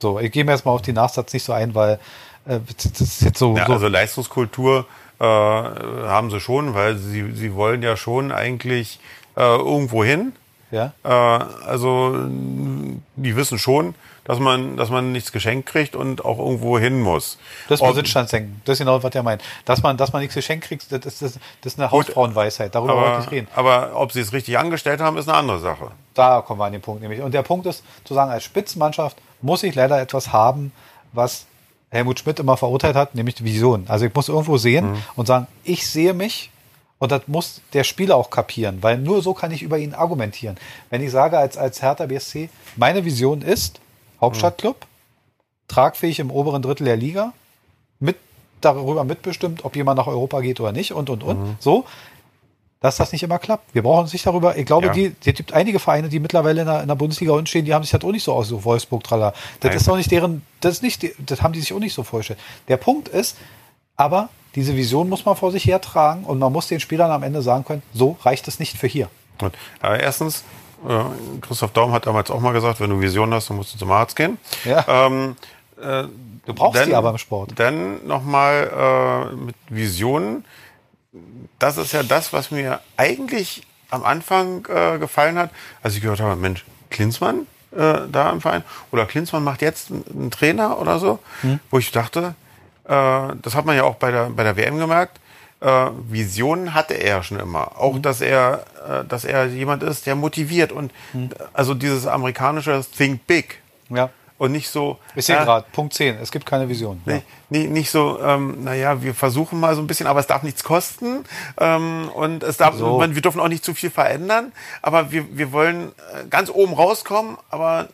So, ich gehe mir jetzt mal auf die Nachsatz nicht so ein, weil äh, das ist jetzt so, ja, so. Also Leistungskultur äh, haben sie schon, weil sie, sie wollen ja schon eigentlich äh, irgendwo hin. Ja. Äh, also die wissen schon, dass man, dass man nichts geschenkt kriegt und auch irgendwo hin muss. Das ist Besitzstandsdenken. Das ist genau, was er meint. Dass man, dass man nichts geschenkt kriegt, das ist, das, das ist eine Hausfrauenweisheit. Darüber aber, wollte ich reden. Aber ob sie es richtig angestellt haben, ist eine andere Sache. Da kommen wir an den Punkt nämlich. Und der Punkt ist, zu sagen, als Spitzenmannschaft muss ich leider etwas haben, was Helmut Schmidt immer verurteilt hat, nämlich die Vision. Also ich muss irgendwo sehen mhm. und sagen, ich sehe mich und das muss der Spieler auch kapieren, weil nur so kann ich über ihn argumentieren. Wenn ich sage als, als Hertha BSC, meine Vision ist, Hauptstadtclub, tragfähig im oberen Drittel der Liga, mit darüber mitbestimmt, ob jemand nach Europa geht oder nicht und und und. Mhm. So, dass das nicht immer klappt. Wir brauchen uns nicht darüber. Ich glaube, ja. die, es gibt einige Vereine, die mittlerweile in der, in der Bundesliga unten stehen, die haben sich das auch nicht so aus, so Wolfsburg, tralla. Das Nein. ist doch nicht deren, das ist nicht, das haben die sich auch nicht so vorgestellt. Der Punkt ist, aber diese Vision muss man vor sich hertragen und man muss den Spielern am Ende sagen können, so reicht es nicht für hier. Gut. Aber erstens, äh, Christoph Daum hat damals auch mal gesagt, wenn du Visionen hast, dann musst du zum Arzt gehen. Ja. Ähm, äh, Du brauchst dann- die aber im Sport. Dann nochmal äh, mit Visionen. Das ist ja das, was mir eigentlich am Anfang äh, gefallen hat, als ich gehört habe, Mensch, Klinsmann äh, da im Verein oder Klinsmann macht jetzt einen einen Trainer oder so, Hm. wo ich dachte, äh, das hat man ja auch bei der, bei der WM gemerkt, äh, Visionen hatte er schon immer. Auch, Hm. dass er, äh, dass er jemand ist, der motiviert und Hm. äh, also dieses amerikanische Think Big Ja. und nicht so. Ich sehe äh, gerade, Punkt 10, es gibt keine Vision. Ja. nicht, nicht, so, ähm, naja, wir versuchen mal so ein bisschen, aber es darf nichts kosten ähm, und es darf, So. man, wir dürfen auch nicht zu viel verändern, aber wir, wir wollen äh, ganz oben rauskommen, aber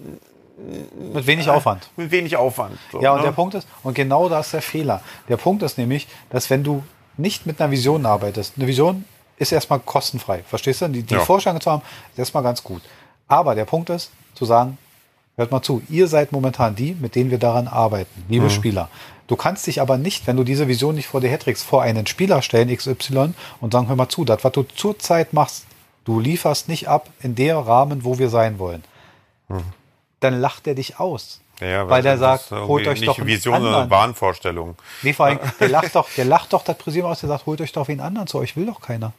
Mit wenig Aufwand. mit wenig Aufwand. So, Ja, und ne? der Punkt ist, und genau da ist der Fehler. Der Punkt ist nämlich, dass wenn du nicht mit einer Vision arbeitest, eine Vision ist erstmal kostenfrei, verstehst du? Die, die Ja. Vorstellung zu haben, ist erstmal ganz gut. Aber der Punkt ist, zu sagen, hört mal zu, ihr seid momentan die, mit denen wir daran arbeiten, liebe Spieler. Du kannst dich aber nicht, wenn du diese Vision nicht vor dir herträgst, vor einen Spieler stellen, XY, und sagen, hör mal zu, das, was du zurzeit machst, du lieferst nicht ab in der Rahmen, wo wir sein wollen. Dann lacht er dich aus. Ja, weil der sagt, holt euch doch einen Vision, anderen. Wahnvorstellung. Nee, vor allem, der lacht doch, der lacht doch das Präsidium aus, der sagt, holt euch doch wen anderen zu euch, will doch keiner.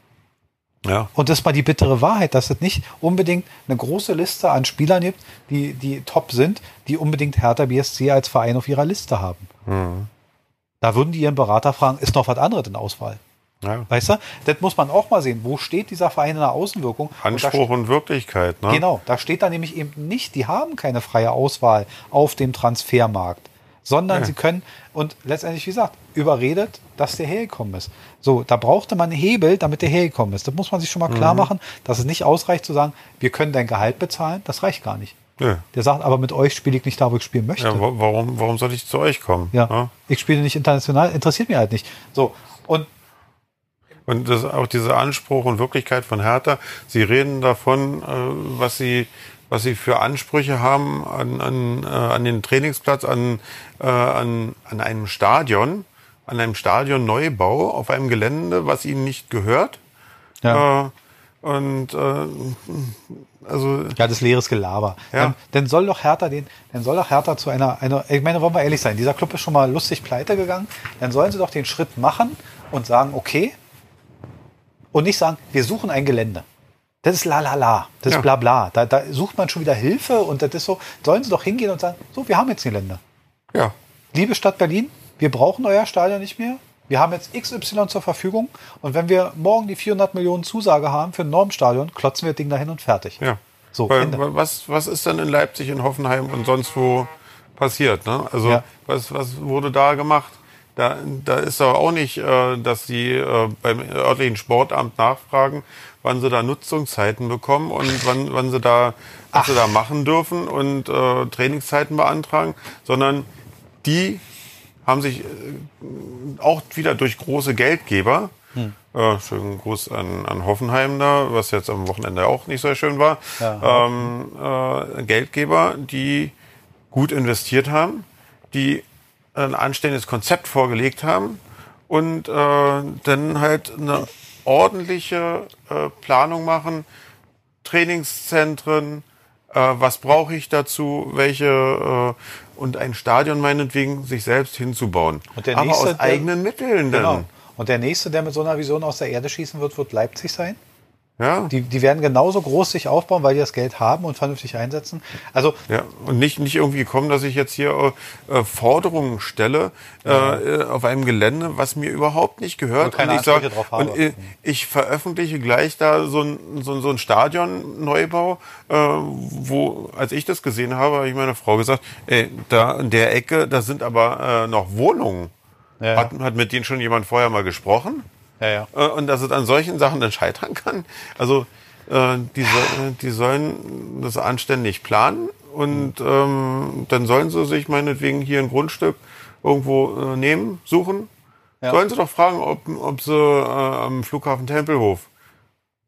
Ja. Und das ist mal die bittere Wahrheit, dass es nicht unbedingt eine große Liste an Spielern gibt, die, die top sind, die unbedingt Hertha BSC als Verein auf ihrer Liste haben. Mhm. Da würden die ihren Berater fragen, ist noch was anderes in Auswahl? Ja. Weißt du? Das muss man auch mal sehen. Wo steht dieser Verein in der Außenwirkung? Und Anspruch und Wirklichkeit. Ne? Genau, da steht da nämlich eben nicht, die haben keine freie Auswahl auf dem Transfermarkt, sondern Ja. sie können, und letztendlich, wie gesagt, überredet, dass der hergekommen ist. So, da brauchte man einen Hebel, damit der hergekommen ist. Das muss man sich schon mal Mhm. klar machen, dass es nicht ausreicht zu sagen, wir können dein Gehalt bezahlen, das reicht gar nicht. Nö. Der sagt, aber mit euch spiele ich nicht da, wo ich spielen möchte. Ja, wa- warum, warum soll ich zu euch kommen? Ja, Ne? ich spiele nicht international, interessiert mich halt nicht. So, und Und das auch dieser Anspruch und Wirklichkeit von Hertha. Sie reden davon, äh, was sie was sie für Ansprüche haben an, an, äh, an den Trainingsplatz, an, äh, an, an einem Stadion, an einem Stadionneubau auf einem Gelände, was ihnen nicht gehört. ja. Äh, und äh, also Ja, das leeres Gelaber. Ja. Dann, dann soll doch Hertha den, dann soll doch Hertha zu einer, einer, ich meine, wollen wir ehrlich sein, dieser Club ist schon mal lustig pleite gegangen, dann sollen sie doch den Schritt machen und sagen, okay, und nicht sagen, wir suchen ein Gelände. Das ist la la la, das Ja. ist bla bla. Da, da sucht man schon wieder Hilfe und das ist so, sollen sie doch hingehen und sagen, so, wir haben jetzt ein Gelände. ja, Liebe Stadt Berlin, wir brauchen euer Stadion nicht mehr. Wir haben jetzt XY zur Verfügung und wenn wir morgen die 400 Millionen Zusage haben für ein Normstadion, klotzen wir das Ding dahin und fertig. ja. So, Weil, was, was ist denn in Leipzig, in Hoffenheim und sonst wo passiert? Ne? Also Ja. was, was wurde da gemacht? Da, da ist doch auch nicht, äh, dass die äh, beim örtlichen Sportamt nachfragen, wann sie da Nutzungszeiten bekommen und wann, wann sie da, was sie da machen dürfen und äh, Trainingszeiten beantragen, sondern die haben sich äh, auch wieder durch große Geldgeber, äh, schönen Gruß an, an Hoffenheim da, was jetzt am Wochenende auch nicht so schön war, ähm, äh, Geldgeber, die gut investiert haben, die ein anständiges Konzept vorgelegt haben und äh, dann halt eine ordentliche äh, Planung machen, Trainingszentren, äh, was brauche ich dazu, welche äh, und ein Stadion meinetwegen sich selbst hinzubauen. Und der Aber nächste, aus der- eigenen Mitteln dann. Genau. Und der nächste, der mit so einer Vision aus der Erde schießen wird, wird Leipzig sein. Ja? Die, die werden genauso groß sich aufbauen, weil die das Geld haben und vernünftig einsetzen. Also, Ja, und nicht, nicht irgendwie kommen, dass ich jetzt hier äh, Forderungen stelle äh, auf einem Gelände, was mir überhaupt nicht gehört. Und ich, sag, und äh, ich veröffentliche gleich da so ein, so, ein- so ein Stadion-Neubau, äh, wo, als ich das gesehen habe, habe ich meiner Frau gesagt, ey, da in der Ecke, da sind aber äh, noch Wohnungen. Ja. Hat, hat mit denen schon jemand vorher mal gesprochen? Ja, ja. Äh, und dass es an solchen Sachen dann scheitern kann. Also äh, die, so, die sollen das anständig planen und ähm, dann sollen sie sich meinetwegen hier ein Grundstück irgendwo äh, nehmen, suchen. Ja. Sollen sie doch fragen, ob, ob sie äh, am Flughafen Tempelhof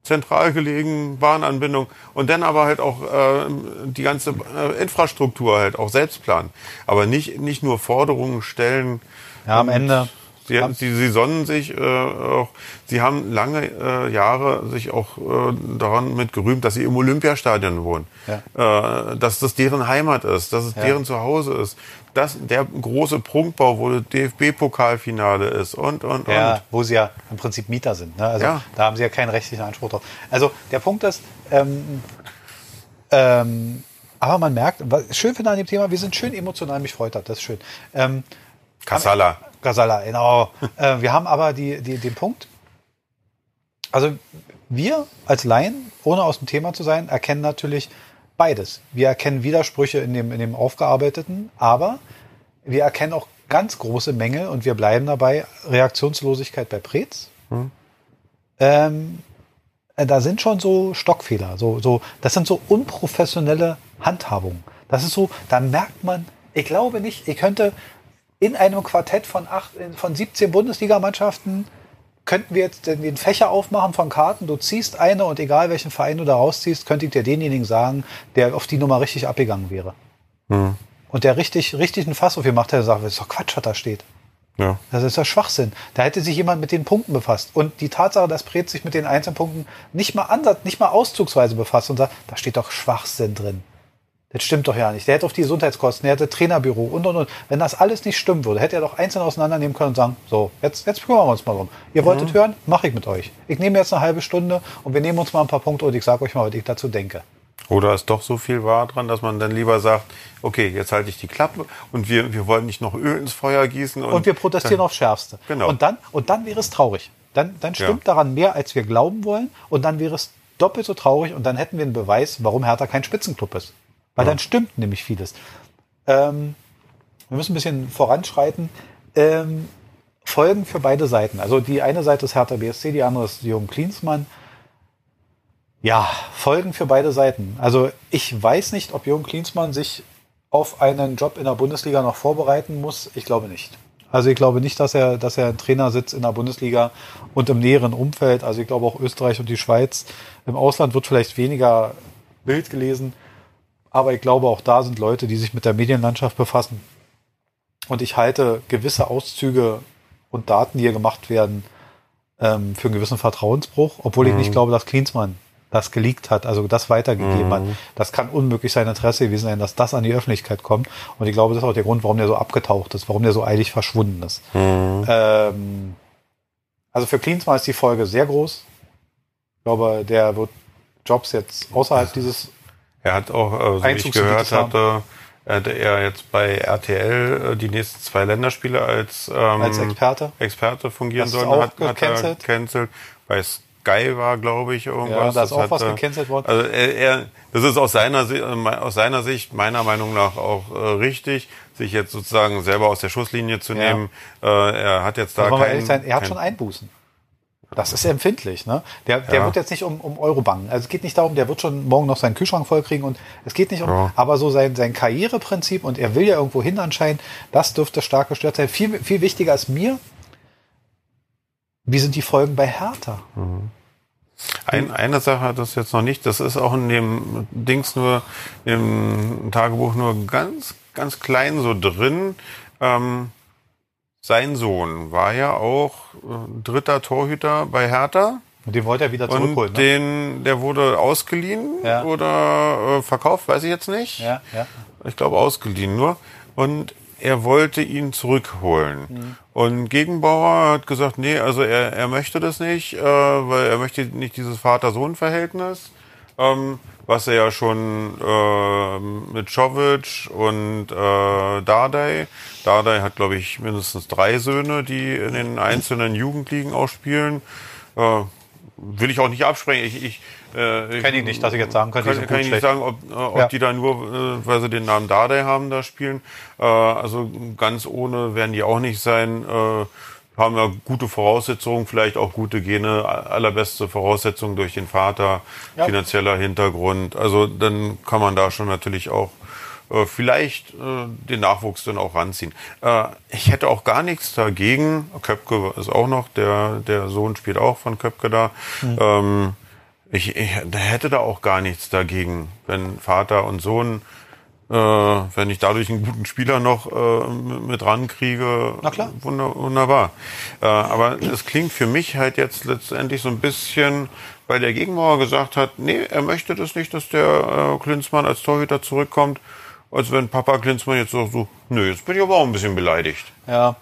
zentral gelegen, Bahnanbindung und dann aber halt auch äh, die ganze äh, Infrastruktur halt auch selbst planen. Aber nicht, nicht nur Forderungen stellen, Ja, am Ende, Sie, sie, sie sonnen sich äh, auch, sie haben lange äh, Jahre sich auch äh, daran mit gerühmt, dass sie im Olympiastadion wohnen. Äh, dass das deren Heimat ist, dass es Ja. deren Zuhause ist. Dass der große Prunkbau, wo DFB-Pokalfinale ist und, und, Ja, und. wo sie ja im Prinzip Mieter sind. Ne? Also Ja. da haben sie ja keinen rechtlichen Anspruch drauf. Also der Punkt ist, ähm, ähm, aber man merkt, was schön finde an dem Thema, wir sind schön emotional, mich freut das, das ist schön. Ähm, Kassala. Gasala, genau. äh, wir haben aber die, die, den Punkt, also wir als Laien, ohne aus dem Thema zu sein, erkennen natürlich beides. Wir erkennen Widersprüche in dem, in dem Aufgearbeiteten, aber wir erkennen auch ganz große Mängel und wir bleiben dabei. Reaktionslosigkeit bei Preetz. Ähm, äh, da sind schon so Stockfehler. So, so, das sind so unprofessionelle Handhabungen. Das ist so, da merkt man, ich glaube nicht, ich könnte in einem Quartett von, acht, von 17 Bundesligamannschaften könnten wir jetzt den, Fächer aufmachen von Karten. Du ziehst eine und egal welchen Verein du da rausziehst, könnte ich dir denjenigen sagen, der auf die Nummer richtig abgegangen wäre. Und der richtig, richtig einen Fass aufgemacht hätte, sagt, das ist doch Quatsch, was da steht. Ja. Das ist doch Schwachsinn. Da hätte sich jemand mit den Punkten befasst. Und die Tatsache, dass Preetz sich mit den einzelnen Punkten nicht mal ansatz, nicht mal auszugsweise befasst und sagt, da steht doch Schwachsinn drin. Das stimmt doch ja nicht. Der hätte auf die Gesundheitskosten, der hätte Trainerbüro und und und. Wenn das alles nicht stimmen würde, hätte er doch einzeln auseinandernehmen können und sagen, so, jetzt, jetzt kümmern wir uns mal drum. Ihr wolltet hören, mache ich mit euch. Ich nehme jetzt eine halbe Stunde und wir nehmen uns mal ein paar Punkte und ich sage euch mal, was ich dazu denke. Oder ist doch so viel wahr dran, dass man dann lieber sagt, okay, jetzt halte ich die Klappe und wir, wir wollen nicht noch Öl ins Feuer gießen. Und, Und wir protestieren dann, aufs Schärfste. Genau. Und dann, und dann wäre es traurig. Dann, dann stimmt Ja. daran mehr, als wir glauben wollen. Und dann wäre es doppelt so traurig. Und dann hätten wir einen Beweis, warum Hertha kein Spitzenclub ist. Weil dann stimmt nämlich vieles. Ähm, wir müssen ein bisschen voranschreiten. Ähm, Folgen für beide Seiten. Also die eine Seite ist Hertha BSC, die andere ist Jürgen Klinsmann. Ja, Folgen für beide Seiten. Also ich weiß nicht, ob Jürgen Klinsmann sich auf einen Job in der Bundesliga noch vorbereiten muss. Ich glaube nicht. Also ich glaube nicht, dass er, dass er ein Trainer sitzt in der Bundesliga und im näheren Umfeld. Also ich glaube auch Österreich und die Schweiz. Im Ausland wird vielleicht weniger Bild gelesen. Aber ich glaube auch da sind Leute, die sich mit der Medienlandschaft befassen. Und ich halte gewisse Auszüge und Daten, die hier gemacht werden, ähm, für einen gewissen Vertrauensbruch, obwohl ich nicht glaube, dass Klinsmann das geleakt hat, also das weitergegeben hat. Das kann unmöglich sein Interesse gewesen sein, dass das an die Öffentlichkeit kommt. Und ich glaube, das ist auch der Grund, warum der so abgetaucht ist, warum der so eilig verschwunden ist. Ähm, also für Klinsmann ist die Folge sehr groß. Ich glaube, der wird Jobs jetzt außerhalb dieses Er hat auch, äh, so wie ich gehört hatte, hatte er jetzt bei RTL äh, die nächsten zwei Länderspiele als, ähm, als Experte. Experte fungieren Das sollen. hat, hat er gecancelt. gecancelt. Bei Sky war, glaube ich, irgendwas. Ja, da ist auch hat was gecancelt worden. Also er, er, das ist aus seiner, äh, aus seiner Sicht meiner Meinung nach auch äh, richtig, sich jetzt sozusagen selber aus der Schusslinie zu Ja. nehmen. Äh, er hat jetzt da keinen, sein, er hat kein- schon Einbußen. Das ist empfindlich, ne? Der, der Ja. wird jetzt nicht um, um Euro bangen. Also es geht nicht darum, der wird schon morgen noch seinen Kühlschrank vollkriegen und es geht nicht um, Ja. aber so sein, sein Karriereprinzip und er will ja irgendwo hin anscheinend, das dürfte stark gestört sein. Viel, viel wichtiger ist mir, wie sind die Folgen bei Hertha? Ein, eine Sache hat das jetzt noch nicht, das ist auch in dem Dings nur, im Tagebuch nur ganz, ganz klein so drin. Ähm, sein Sohn war ja auch äh, dritter Torhüter bei Hertha. Und den wollte er wieder zurückholen. Und Ne? den, der wurde ausgeliehen Ja. oder äh, verkauft, weiß ich jetzt nicht. Ja, ja. Ich glaube ausgeliehen nur. Und er wollte ihn zurückholen. Mhm. Und Gegenbauer hat gesagt, nee, also er, er möchte das nicht, äh, weil er möchte nicht dieses Vater-Sohn-Verhältnis, ähm, was er ja schon äh, mit Czovic und äh, Dardai, Dardai hat, glaube ich, mindestens drei Söhne, die in den einzelnen Jugendligen auch spielen. Äh, will ich auch nicht absprechen. Ich, ich, äh, Kenn ihn nicht, dass ich jetzt sagen könnte, kann, kann gut, ich nicht sagen, ob, äh, ob Ja. die da nur, äh, weil sie den Namen Dardai haben, da spielen. Äh, also ganz ohne werden die auch nicht sein. Äh, haben ja gute Voraussetzungen, vielleicht auch gute Gene, allerbeste Voraussetzungen durch den Vater, Ja. finanzieller Hintergrund. Also dann kann man da schon natürlich auch äh, vielleicht äh, den Nachwuchs dann auch ranziehen. Äh, ich hätte auch gar nichts dagegen. Köpke ist auch noch, der, der Sohn spielt auch von Köpke da. Ähm, ich, ich hätte da auch gar nichts dagegen, wenn Vater und Sohn äh, wenn ich dadurch einen guten Spieler noch äh, mit rankriege, Na klar. Wunder, wunderbar. Äh, aber es klingt für mich halt jetzt letztendlich so ein bisschen, weil der Gegenmauer gesagt hat, nee, er möchte das nicht, dass der äh, Klinsmann als Torhüter zurückkommt, als wenn Papa Klinsmann jetzt sagt so, nö, jetzt bin ich aber auch ein bisschen beleidigt. Ja.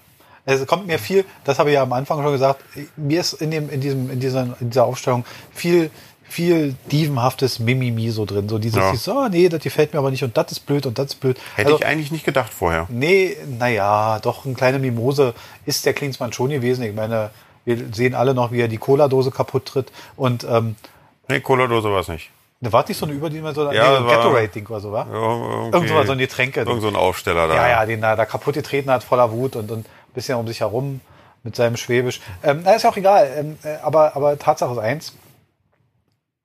Es kommt mir viel, das habe ich ja am Anfang schon gesagt, mir ist in, dem, in, diesem, in, dieser, in dieser Aufstellung viel, viel dievenhaftes Mimimi so drin. So dieses, Ja. dieses oh nee, das gefällt mir aber nicht und das ist blöd und das ist blöd. Hätte Also, ich eigentlich nicht gedacht vorher. Nee, naja, doch eine kleine Mimose ist der Klinsmann schon gewesen. Ich meine, wir sehen alle noch, wie er die Cola-Dose kaputt tritt. Und ähm, Nee, Cola-Dose war es nicht. da war nicht so eine Überdimension, Ja, nee, so ein war- Gatorade-Ding oder so, wa? Irgendwie- Irgend so so ein Getränke. Irgend so ein Aufsteller da. Ja, ja, den er da kaputt getreten hat, voller Wut und, und ein bisschen um sich herum mit seinem Schwäbisch. Ähm, na, ist ja auch egal. Ähm, äh, aber, aber Tatsache ist eins.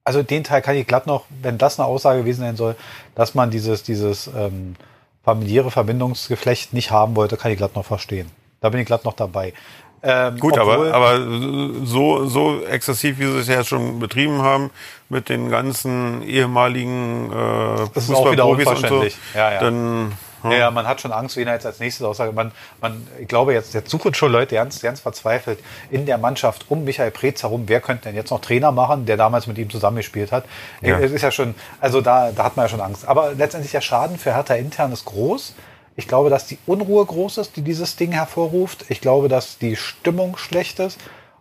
Also den Teil kann ich glatt noch, wenn das eine Aussage gewesen sein soll, dass man dieses, dieses ähm, familiäre Verbindungsgeflecht nicht haben wollte, kann ich glatt noch verstehen. Da bin ich glatt noch dabei. Ähm, Gut, aber, aber so, so exzessiv, wie sie es ja schon betrieben haben, mit den ganzen ehemaligen äh, Das ist auch wieder Fußballprofis und so. Ja, ja. dann Ja, ja, man hat schon Angst, wen er jetzt als nächstes aussagt. Man, man, ich glaube, jetzt, jetzt suchen schon Leute ganz, ganz verzweifelt in der Mannschaft um Michael Preetz herum. Wer könnte denn jetzt noch Trainer machen, der damals mit ihm zusammengespielt hat? Ja. Es ist ja schon, also da, da hat man ja schon Angst. Aber letztendlich der Schaden für Hertha intern ist groß. Ich glaube, dass die Unruhe groß ist, die dieses Ding hervorruft. Ich glaube, dass die Stimmung schlecht ist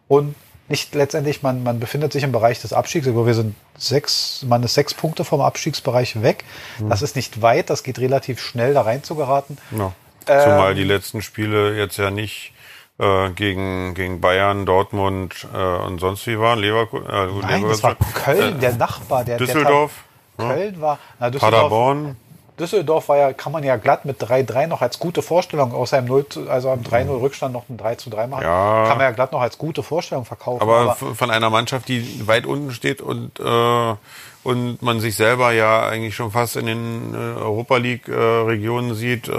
und nicht letztendlich, man, man befindet sich im Bereich des Abstiegs. Glaube, wir sind sechs, man ist sechs Punkte vom Abstiegsbereich weg. Das ist nicht weit, das geht relativ schnell da rein zu geraten. Ja. Ähm, Zumal die letzten Spiele jetzt ja nicht äh, gegen, gegen Bayern, Dortmund äh, und sonst wie waren. Leverkusen, äh, Nein, das war Leverkusen, Köln, äh, der Nachbar. Der, Düsseldorf, Der, ja. Köln war, na, Düsseldorf, Paderborn. Düsseldorf war ja, kann man ja glatt mit 3-3 noch als gute Vorstellung, außer im 0, zu- also am 3-0 Rückstand noch ein 3 zu 3 machen. Ja. Kann man ja glatt noch als gute Vorstellung verkaufen. Aber f- von einer Mannschaft, die weit unten steht und, äh, und man sich selber ja eigentlich schon fast in den äh, Europa League äh, Regionen sieht. Äh,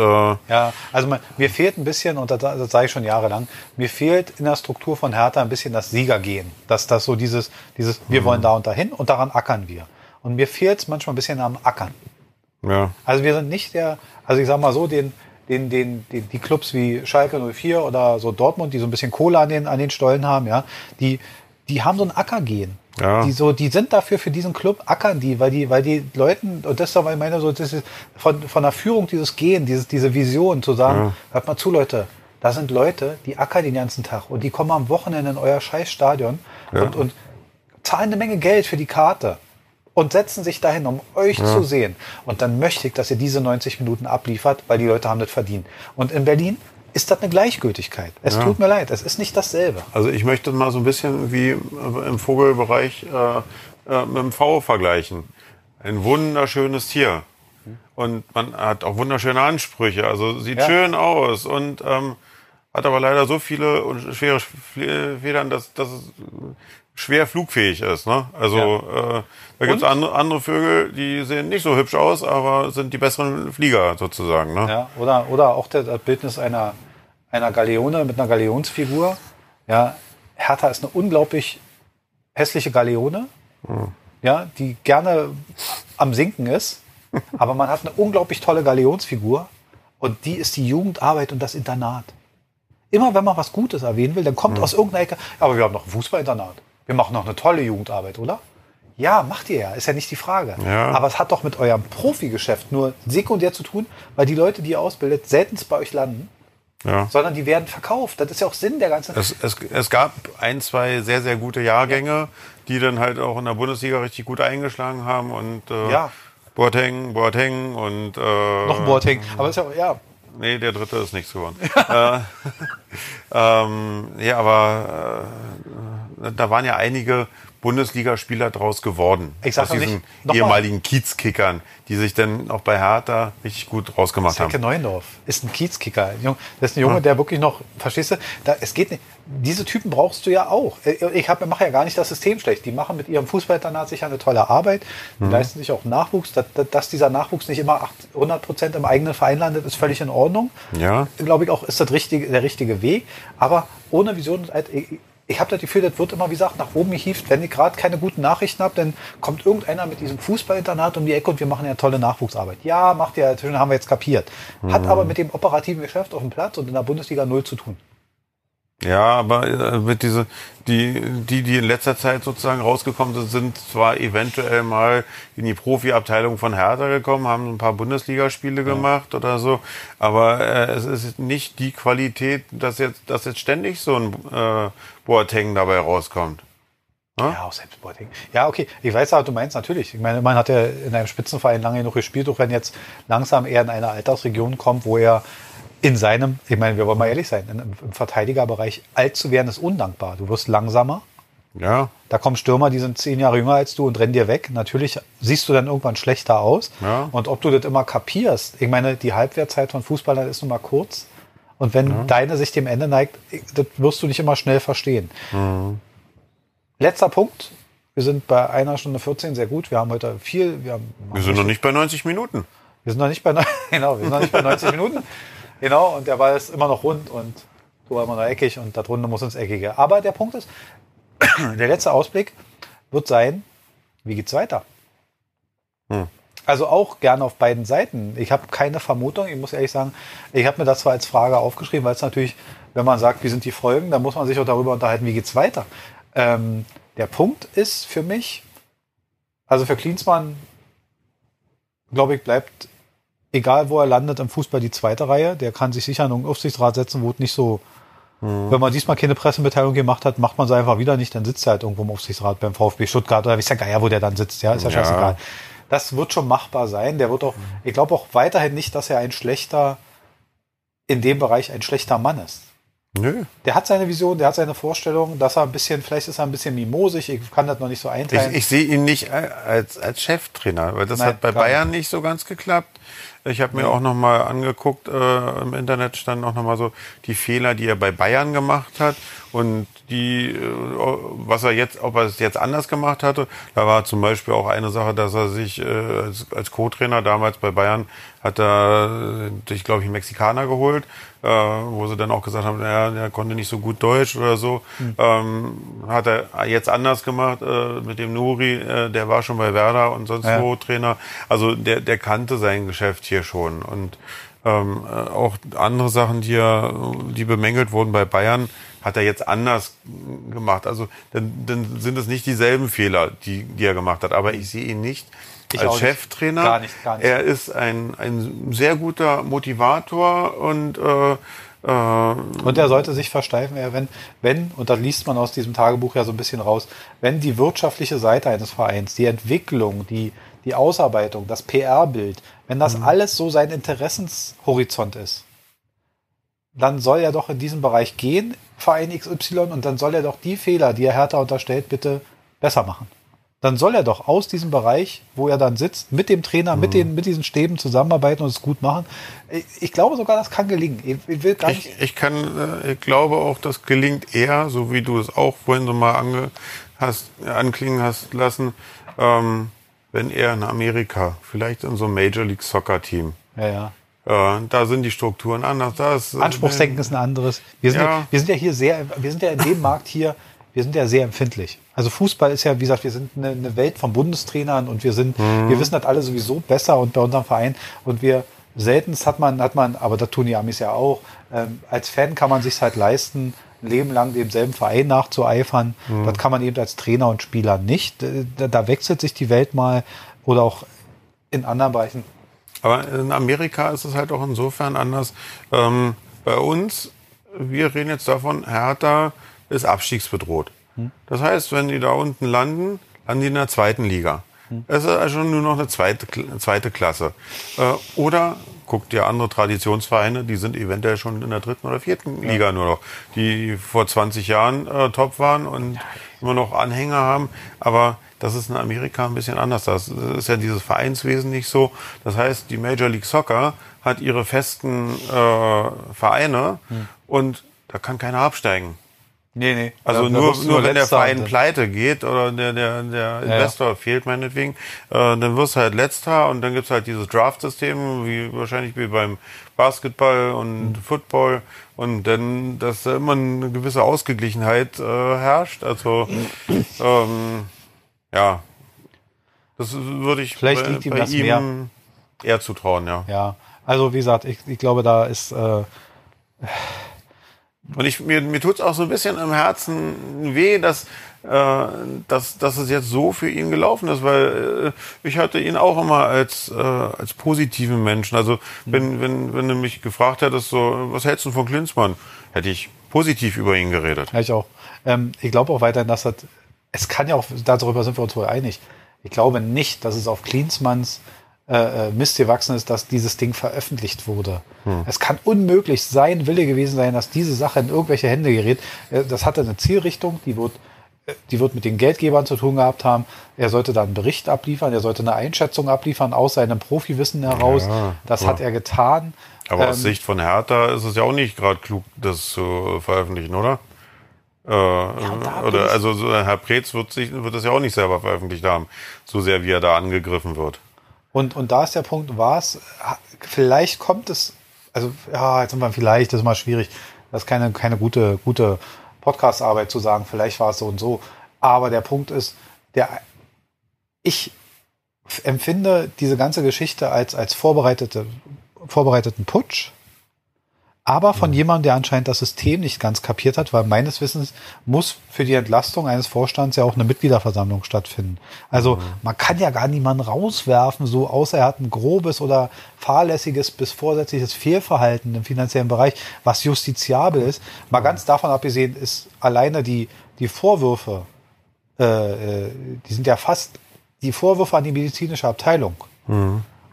Ja, also man, mir fehlt ein bisschen, und das, das sage ich schon jahrelang, mir fehlt in der Struktur von Hertha ein bisschen das Siegergehen. Dass das so dieses, dieses, wir wollen da und dahin und daran ackern wir. Und mir fehlt es manchmal ein bisschen am Ackern. Ja. Also wir sind nicht der, also ich sag mal so, den, den, den, den, die Clubs wie Schalke 04 oder so Dortmund, die so ein bisschen Kohle an den, an den Stollen haben, ja, die, die haben so ein Ackergehen. Ja. Die, so, die sind dafür für diesen Club, ackern die, weil die, weil die Leuten, und das ist aber, ich meine, so, das ist von, von der Führung dieses Gehen, dieses, diese Vision zu sagen, hört mal zu, Leute, da sind Leute, die ackern den ganzen Tag und die kommen am Wochenende in euer Scheißstadion und, und zahlen eine Menge Geld für die Karte und setzen sich dahin, um euch zu sehen. Und dann möchte ich, dass ihr diese 90 Minuten abliefert, weil die Leute haben das verdient. Und in Berlin ist das eine Gleichgültigkeit. Es Ja. tut mir leid, es ist nicht dasselbe. Also ich möchte mal so ein bisschen wie im Vogelbereich äh, äh, mit dem V vergleichen. Ein wunderschönes Tier. Und man hat auch wunderschöne Ansprüche. Also sieht Ja. schön aus und ähm, hat aber leider so viele und schwere Federn, dass, dass es schwer flugfähig ist. Ne? Also äh, da gibt es andere, andere Vögel, die sehen nicht so hübsch aus, aber sind die besseren Flieger sozusagen. Ne? Ja, oder, oder auch der, das Bildnis einer, einer Galeone mit einer Galeonsfigur. Ja, Hertha ist eine unglaublich hässliche Galeone, ja, die gerne am Sinken ist. Aber man hat eine unglaublich tolle Galeonsfigur und die ist die Jugendarbeit und das Internat. Immer wenn man was Gutes erwähnen will, dann kommt aus irgendeiner Ecke, aber wir haben noch ein Fußballinternat. Wir machen noch eine tolle Jugendarbeit, oder? Ja, macht ihr ja, ist ja nicht die Frage. Ja. Aber es hat doch mit eurem Profigeschäft nur sekundär zu tun, weil die Leute, die ihr ausbildet, seltenst bei euch landen, Ja. sondern die werden verkauft. Das ist ja auch Sinn der ganzen. Es, es, es gab ein, zwei sehr, sehr gute Jahrgänge, die dann halt auch in der Bundesliga richtig gut eingeschlagen haben und äh, Ja. Boateng, Boateng und äh, noch ein Boateng. Aber ist ja, ja, Nee, der dritte ist nichts geworden. äh, ähm, ja, aber äh, da waren ja einige Bundesligaspieler draus geworden. Ich sag aus diesen nicht- ehemaligen Kiezkickern, die sich dann auch bei Hertha richtig gut rausgemacht Zecke haben. Neuendorf ist ein Kiezkicker. Das ist ein Junge, der wirklich noch, verstehst du, da, es geht nicht. Diese Typen brauchst du ja auch. Äh, Ich mache ja gar nicht das System schlecht. Die machen mit ihrem Fußballinternat sicher eine tolle Arbeit. Die Mhm. leisten sich auch Nachwuchs. Dass, dass dieser Nachwuchs nicht immer 100 Prozent im eigenen Verein landet, ist völlig in Ordnung. Ja. Glaube ich auch, ist das richtige, der richtige Weg. Aber ohne Vision, Alt- ich- habe das Gefühl, das wird immer, wie gesagt, nach oben gehievt. Wenn ich gerade keine guten Nachrichten habe, dann kommt irgendeiner mit diesem Fußballinternat um die Ecke und wir machen ja tolle Nachwuchsarbeit. Ja, macht ja, haben wir jetzt kapiert. Hat aber mit dem operativen Geschäft auf dem Platz und in der Bundesliga null zu tun. Ja, aber äh, mit diese die die die in letzter Zeit sozusagen rausgekommen sind, sind zwar eventuell mal in die Profiabteilung von Hertha gekommen, haben ein paar Bundesligaspiele ja. gemacht oder so, aber äh, es ist nicht die Qualität, dass jetzt dass jetzt ständig so ein äh, Boateng dabei rauskommt. Ja, ja auch selbst Boateng. Ja, okay, ich weiß aber, du meinst natürlich. Ich meine, man hat ja in einem Spitzenverein lange genug gespielt, auch wenn jetzt langsam eher in eine Altersregion kommt, wo er in seinem, ich meine, wir wollen mal ehrlich sein, im Verteidigerbereich alt zu werden ist undankbar. Du wirst langsamer. Ja. Da kommen Stürmer, die sind zehn Jahre jünger als du und rennen dir weg. Natürlich siehst du dann irgendwann schlechter aus. Ja. Und ob du das immer kapierst, ich meine, die Halbwertzeit von Fußballern ist nun mal kurz. Und wenn ja. deine sich dem Ende neigt, das wirst du nicht immer schnell verstehen. Mhm. Letzter Punkt. Wir sind bei einer Stunde 14 sehr gut. Wir haben heute viel. Wir, wir sind noch nicht bei 90 Minuten. Wir sind noch nicht bei, genau, wir sind noch nicht bei 90 Minuten. Genau, und der Ball ist immer noch rund und du war immer noch eckig und da drunter muss ins Eckige. Aber der Punkt ist, der letzte Ausblick wird sein, wie geht's weiter? Hm. Also auch gerne auf beiden Seiten. Ich habe keine Vermutung, ich muss ehrlich sagen, ich habe mir das zwar als Frage aufgeschrieben, weil es natürlich, wenn man sagt, wie sind die Folgen, dann muss man sich auch darüber unterhalten, wie geht's weiter. Ähm, der Punkt ist für mich, also für Klinsmann, glaube ich, bleibt egal wo er landet im Fußball die zweite Reihe, der kann sich sicher in einen Aufsichtsrat setzen, wo es nicht so, mhm. wenn man diesmal keine Pressemitteilung gemacht hat, macht man es einfach wieder nicht, dann sitzt er halt irgendwo im Aufsichtsrat beim VfB Stuttgart oder ist ja Geier, wo der dann sitzt, ja, ist ja, ja. scheißegal. Das wird schon machbar sein. Der wird auch, ich glaube auch weiterhin nicht, dass er ein schlechter, in dem Bereich ein schlechter Mann ist. Nö. Der hat seine Vision, der hat seine Vorstellung, dass er ein bisschen, vielleicht ist er ein bisschen mimosig, ich kann das noch nicht so einteilen. Ich, ich sehe ihn nicht als, als Cheftrainer, weil das Nein, hat bei Bayern nicht so ganz geklappt. Ich habe mir ja. auch noch mal angeguckt, äh, im Internet stand auch noch mal so die Fehler, die er bei Bayern gemacht hat und die, äh, was er jetzt, ob er es jetzt anders gemacht hatte. Da war zum Beispiel auch eine Sache, dass er sich äh, als, als Co-Trainer damals bei Bayern hat er sich, glaube ich, einen Mexikaner geholt, äh, wo sie dann auch gesagt haben, er, er konnte nicht so gut Deutsch oder so. Mhm. Ähm, hat er jetzt anders gemacht äh, mit dem Nuri, äh, der war schon bei Werder und sonst ja. wo Trainer. Also der, der kannte sein Geschäft hier schon. Und ähm, äh, auch andere Sachen, die, er, die bemängelt wurden bei Bayern, hat er jetzt anders gemacht. Also dann, dann sind es nicht dieselben Fehler, die, die er gemacht hat. Aber ich sehe ihn nicht ich als Cheftrainer. Gar nicht, gar nicht. Er ist ein, ein sehr guter Motivator und äh, äh, und er sollte sich versteifen, wenn, wenn, und da liest man aus diesem Tagebuch ja so ein bisschen raus, wenn die wirtschaftliche Seite eines Vereins, die Entwicklung, die, die Ausarbeitung, das PR-Bild, wenn das mhm. alles so sein Interessenshorizont ist, dann soll er doch in diesem Bereich gehen, Verein XY, und dann soll er doch die Fehler, die er Hertha unterstellt, bitte besser machen dann soll er doch aus diesem Bereich, wo er dann sitzt, mit dem Trainer, mhm. mit, den, mit diesen Stäben zusammenarbeiten und es gut machen. Ich, ich glaube sogar, das kann gelingen. Ich, ich, will gar nicht ich, ich kann, äh, ich glaube auch, das gelingt eher, so wie du es auch vorhin so mal ange, hast, anklingen hast lassen, ähm, wenn er in Amerika, vielleicht in so einem Major League Soccer Team. Ja, ja. Äh, da sind die Strukturen anders. Das, Anspruchsdenken äh, ist ein anderes. Wir sind ja. ja. wir sind ja hier sehr, wir sind ja in dem Markt hier wir sind ja sehr empfindlich. Also Fußball ist ja, wie gesagt, wir sind eine, eine Welt von Bundestrainern und wir sind, mhm. wir wissen das alle sowieso besser und bei unserem Verein und wir seltenst hat man, hat man, aber das tun die Amis ja auch, ähm, als Fan kann man sich halt leisten, ein Leben lang demselben Verein nachzueifern. Mhm. Das kann man eben als Trainer und Spieler nicht. Da, da wechselt sich die Welt mal oder auch in anderen Bereichen. Aber in Amerika ist es halt auch insofern anders. Ähm, bei uns, wir reden jetzt davon, Hertha ist abstiegsbedroht. Das heißt, wenn die da unten landen, landen die in der zweiten Liga. Es ist also nur noch eine zweite, zweite Klasse. Äh, oder guckt dir andere Traditionsvereine, die sind eventuell schon in der dritten oder vierten ja. Liga nur noch, die vor 20 Jahren äh, top waren und ja. immer noch Anhänger haben. Aber das ist in Amerika ein bisschen anders. Das ist ja dieses Vereinswesen nicht so. Das heißt, die Major League Soccer hat ihre festen äh, Vereine hm. und da kann keiner absteigen. Nee, nee. Also ja, nur, nur wenn der Verein pleite geht oder der, der, der Investor ja. fehlt meinetwegen, äh, dann wirst du halt letzter und dann gibt's halt dieses Draft-System, wie wahrscheinlich wie beim Basketball und Football und dann, dass da immer eine gewisse Ausgeglichenheit äh, herrscht. Also ähm, ja, das würde ich Vielleicht bei, liegt ihm bei ihm mehr. eher zutrauen, ja. Ja, also wie gesagt, ich, ich glaube, da ist äh, Und ich, mir, mir tut's auch so ein bisschen im Herzen weh, dass, äh, dass, dass es jetzt so für ihn gelaufen ist, weil äh, ich hatte ihn auch immer als, äh, als positiven Menschen. Also wenn, wenn, wenn du mich gefragt hättest, so, was hältst du von Klinsmann, hätte ich positiv über ihn geredet. Ja, ich auch. Ähm, ich glaube auch weiterhin, dass das, es kann ja auch, darüber sind wir uns wohl einig. Ich glaube nicht, dass es auf Klinsmanns äh, äh, Mist gewachsen ist, dass dieses Ding veröffentlicht wurde. Es kann unmöglich sein Wille gewesen sein, dass diese Sache in irgendwelche Hände gerät. Äh, Das hatte eine Zielrichtung, die wird, äh, die wird mit den Geldgebern zu tun gehabt haben. Er sollte da einen Bericht abliefern, er sollte eine Einschätzung abliefern aus seinem Profiwissen heraus. Ja, das ja. hat er getan. Aber aus Ähm, Sicht von Hertha ist es ja auch nicht gerade klug, das zu veröffentlichen, oder? Äh, bin oder also so, Herr Preetz wird sich wird das ja auch nicht selber veröffentlicht haben, so sehr wie er da angegriffen wird. Und, und da ist der Punkt, war es, vielleicht kommt es, also ja, jetzt sind wir vielleicht, das ist mal schwierig, das ist keine, keine gute, gute Podcast-Arbeit zu sagen, vielleicht war es so und so. Aber der Punkt ist, der, ich empfinde diese ganze Geschichte als, als vorbereitete, vorbereiteten Putsch, aber von jemandem, der anscheinend das System nicht ganz kapiert hat, weil meines Wissens muss für die Entlastung eines Vorstands ja auch eine Mitgliederversammlung stattfinden. Also man kann ja gar niemanden rauswerfen, so außer er hat ein grobes oder fahrlässiges bis vorsätzliches Fehlverhalten im finanziellen Bereich, was justiziabel ist. Mal ganz davon abgesehen ist alleine die, die Vorwürfe, äh, äh, die sind ja fast die Vorwürfe an die medizinische Abteilung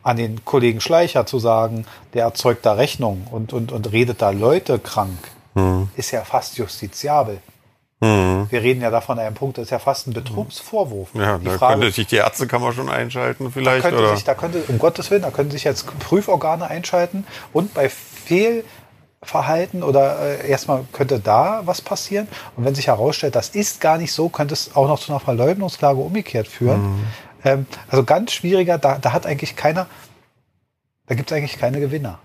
an den Kollegen Schleicher zu sagen, der erzeugt da Rechnung und, und, und redet da Leute krank, ist ja fast justiziabel. Wir reden ja davon an einem Punkt, das ist ja fast ein Betrugsvorwurf. Ja, die da Frage, könnte sich die Ärztekammer schon einschalten vielleicht könnte oder sich, da könnte, um Gottes Willen, da können sich jetzt Prüforgane einschalten und bei Fehlverhalten oder äh, erstmal könnte da was passieren. Und wenn sich herausstellt, das ist gar nicht so, könnte es auch noch zu einer Verleugnungsklage umgekehrt führen. Ähm, also ganz schwieriger, da, da hat eigentlich keiner, da gibt es eigentlich keine Gewinner.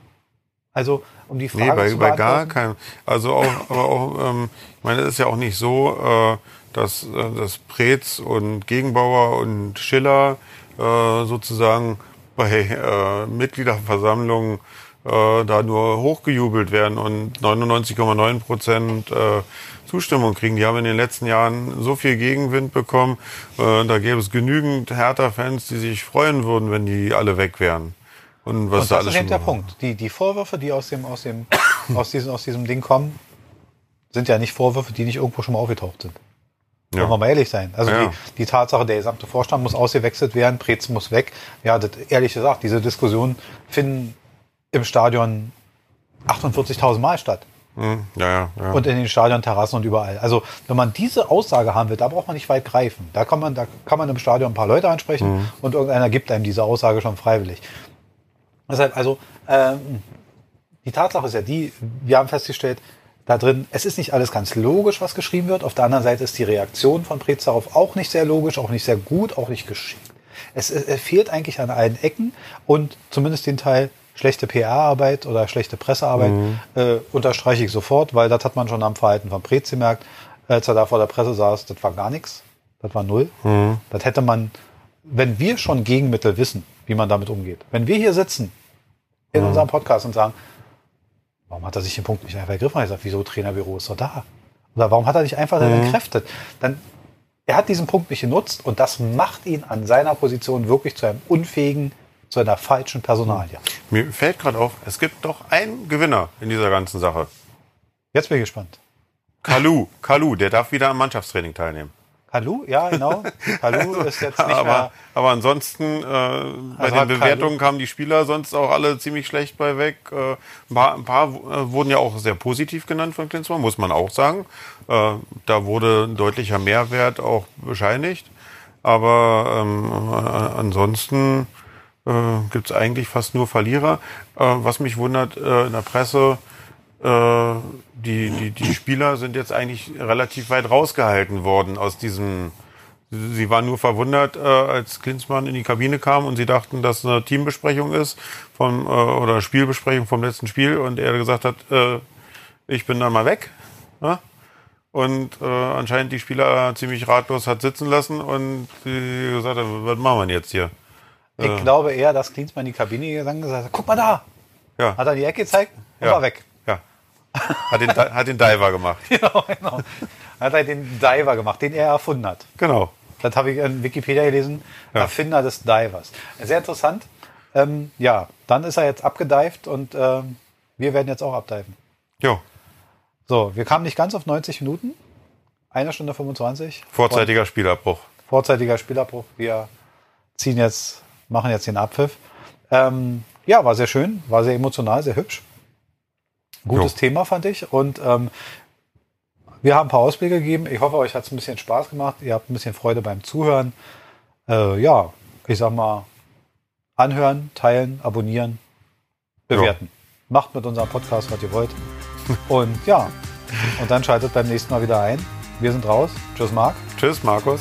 Also um die Frage Nee, bei, zu bei gar keinem. Also auch, aber auch, ähm, ich meine, es ist ja auch nicht so, äh, dass, äh, dass Preetz und Gegenbauer und Schiller äh, sozusagen bei äh, Mitgliederversammlungen äh, da nur hochgejubelt werden und 99,9 Prozent äh, Zustimmung kriegen. Die haben in den letzten Jahren so viel Gegenwind bekommen. Äh, da gäbe es genügend Hertha-Fans, die sich freuen würden, wenn die alle weg wären. Und was Und da das alles ist eben der Punkt. Die, die Vorwürfe, die aus dem, aus dem, aus diesem, aus diesem Ding kommen, sind ja nicht Vorwürfe, die nicht irgendwo schon mal aufgetaucht sind. Ja. Wollen wir mal ehrlich sein. Also Ja. die, die Tatsache, der gesamte Vorstand muss ausgewechselt werden, Preetz muss weg. Ja, das, ehrlich gesagt, diese Diskussionen finden im Stadion 48.000 Mal statt. Hm, Ja, ja, ja. Und in den Stadion, Terrassen und überall. Also, wenn man diese Aussage haben will, da braucht man nicht weit greifen. Da kann man, da kann man im Stadion ein paar Leute ansprechen und irgendeiner gibt einem diese Aussage schon freiwillig. Deshalb, also, ähm, die Tatsache ist ja die, wir haben festgestellt, da drin, es ist nicht alles ganz logisch, was geschrieben wird. Auf der anderen Seite ist die Reaktion von Preetz darauf auch nicht sehr logisch, auch nicht sehr gut, auch nicht geschickt. Es, es, es fehlt eigentlich an allen Ecken und zumindest den Teil schlechte PR-Arbeit oder schlechte Pressearbeit äh, unterstreiche ich sofort, weil das hat man schon am Verhalten von Preetz gemerkt, als er da vor der Presse saß, das war gar nichts, das war null. Das hätte man, wenn wir schon Gegenmittel wissen, wie man damit umgeht, wenn wir hier sitzen in unserem Podcast und sagen, warum hat er sich den Punkt nicht einfach ergriffen? Er hat gesagt, wieso Trainerbüro ist doch da? Oder warum hat er nicht einfach dann entkräftet? Dann, er hat diesen Punkt nicht genutzt und das macht ihn an seiner Position wirklich zu einem unfähigen, zu einer falschen Personalie. Mir fällt gerade auf, es gibt doch einen Gewinner in dieser ganzen Sache. Jetzt bin ich gespannt. Kalu, Kalu, der darf wieder am Mannschaftstraining teilnehmen. Kalu, ja, genau. Kalu ist jetzt nicht mehr. Aber, aber ansonsten, äh, bei Also den Bewertungen kamen die Spieler sonst auch alle ziemlich schlecht bei weg. Äh, ein paar, ein paar äh, wurden ja auch sehr positiv genannt von Klinsmann, muss man auch sagen. Äh, da wurde ein deutlicher Mehrwert auch bescheinigt. Aber ähm, äh, ansonsten äh, gibt es eigentlich fast nur Verlierer. Äh, was mich wundert, äh, in der Presse, äh, die, die, die Spieler sind jetzt eigentlich relativ weit rausgehalten worden aus diesem Sie waren nur verwundert, äh, als Klinsmann in die Kabine kam und sie dachten, dass eine Teambesprechung ist vom, äh, oder Spielbesprechung vom letzten Spiel und er gesagt hat, äh, ich bin dann mal weg. Ja? Und äh, anscheinend die Spieler ziemlich ratlos hat sitzen lassen und sie gesagt hat, was machen wir jetzt hier? Ich Äh. glaube eher, dass Klinsmann in die Kabine gegangen gesagt hat, guck mal da. Ja, Hat er die Ecke gezeigt und ja, war weg. Ja. Hat den, hat den Diver gemacht. genau, genau. Hat er den Diver gemacht, den er erfunden hat. Genau. Das habe ich in Wikipedia gelesen. Ja. Erfinder des Divers. Sehr interessant. Ähm, ja, dann ist er jetzt abgedived und ähm, wir werden jetzt auch abdiven. Jo. So, wir kamen nicht ganz auf 90 Minuten. Eine Stunde 25. Vorzeitiger Spielabbruch. Vorzeitiger Spielabbruch. Wir ziehen jetzt, machen jetzt den Abpfiff. Ähm, ja, war sehr schön, war sehr emotional, sehr hübsch. Gutes Jo. Thema fand ich. Und ähm, wir haben ein paar Ausblicke gegeben. Ich hoffe, euch hat es ein bisschen Spaß gemacht. Ihr habt ein bisschen Freude beim Zuhören. Äh, ja, ich sag mal, anhören, teilen, abonnieren, bewerten. Macht mit unserem Podcast, was ihr wollt. Und ja, und dann schaltet beim nächsten Mal wieder ein. Wir sind raus. Tschüss, Marc. Tschüss, Markus.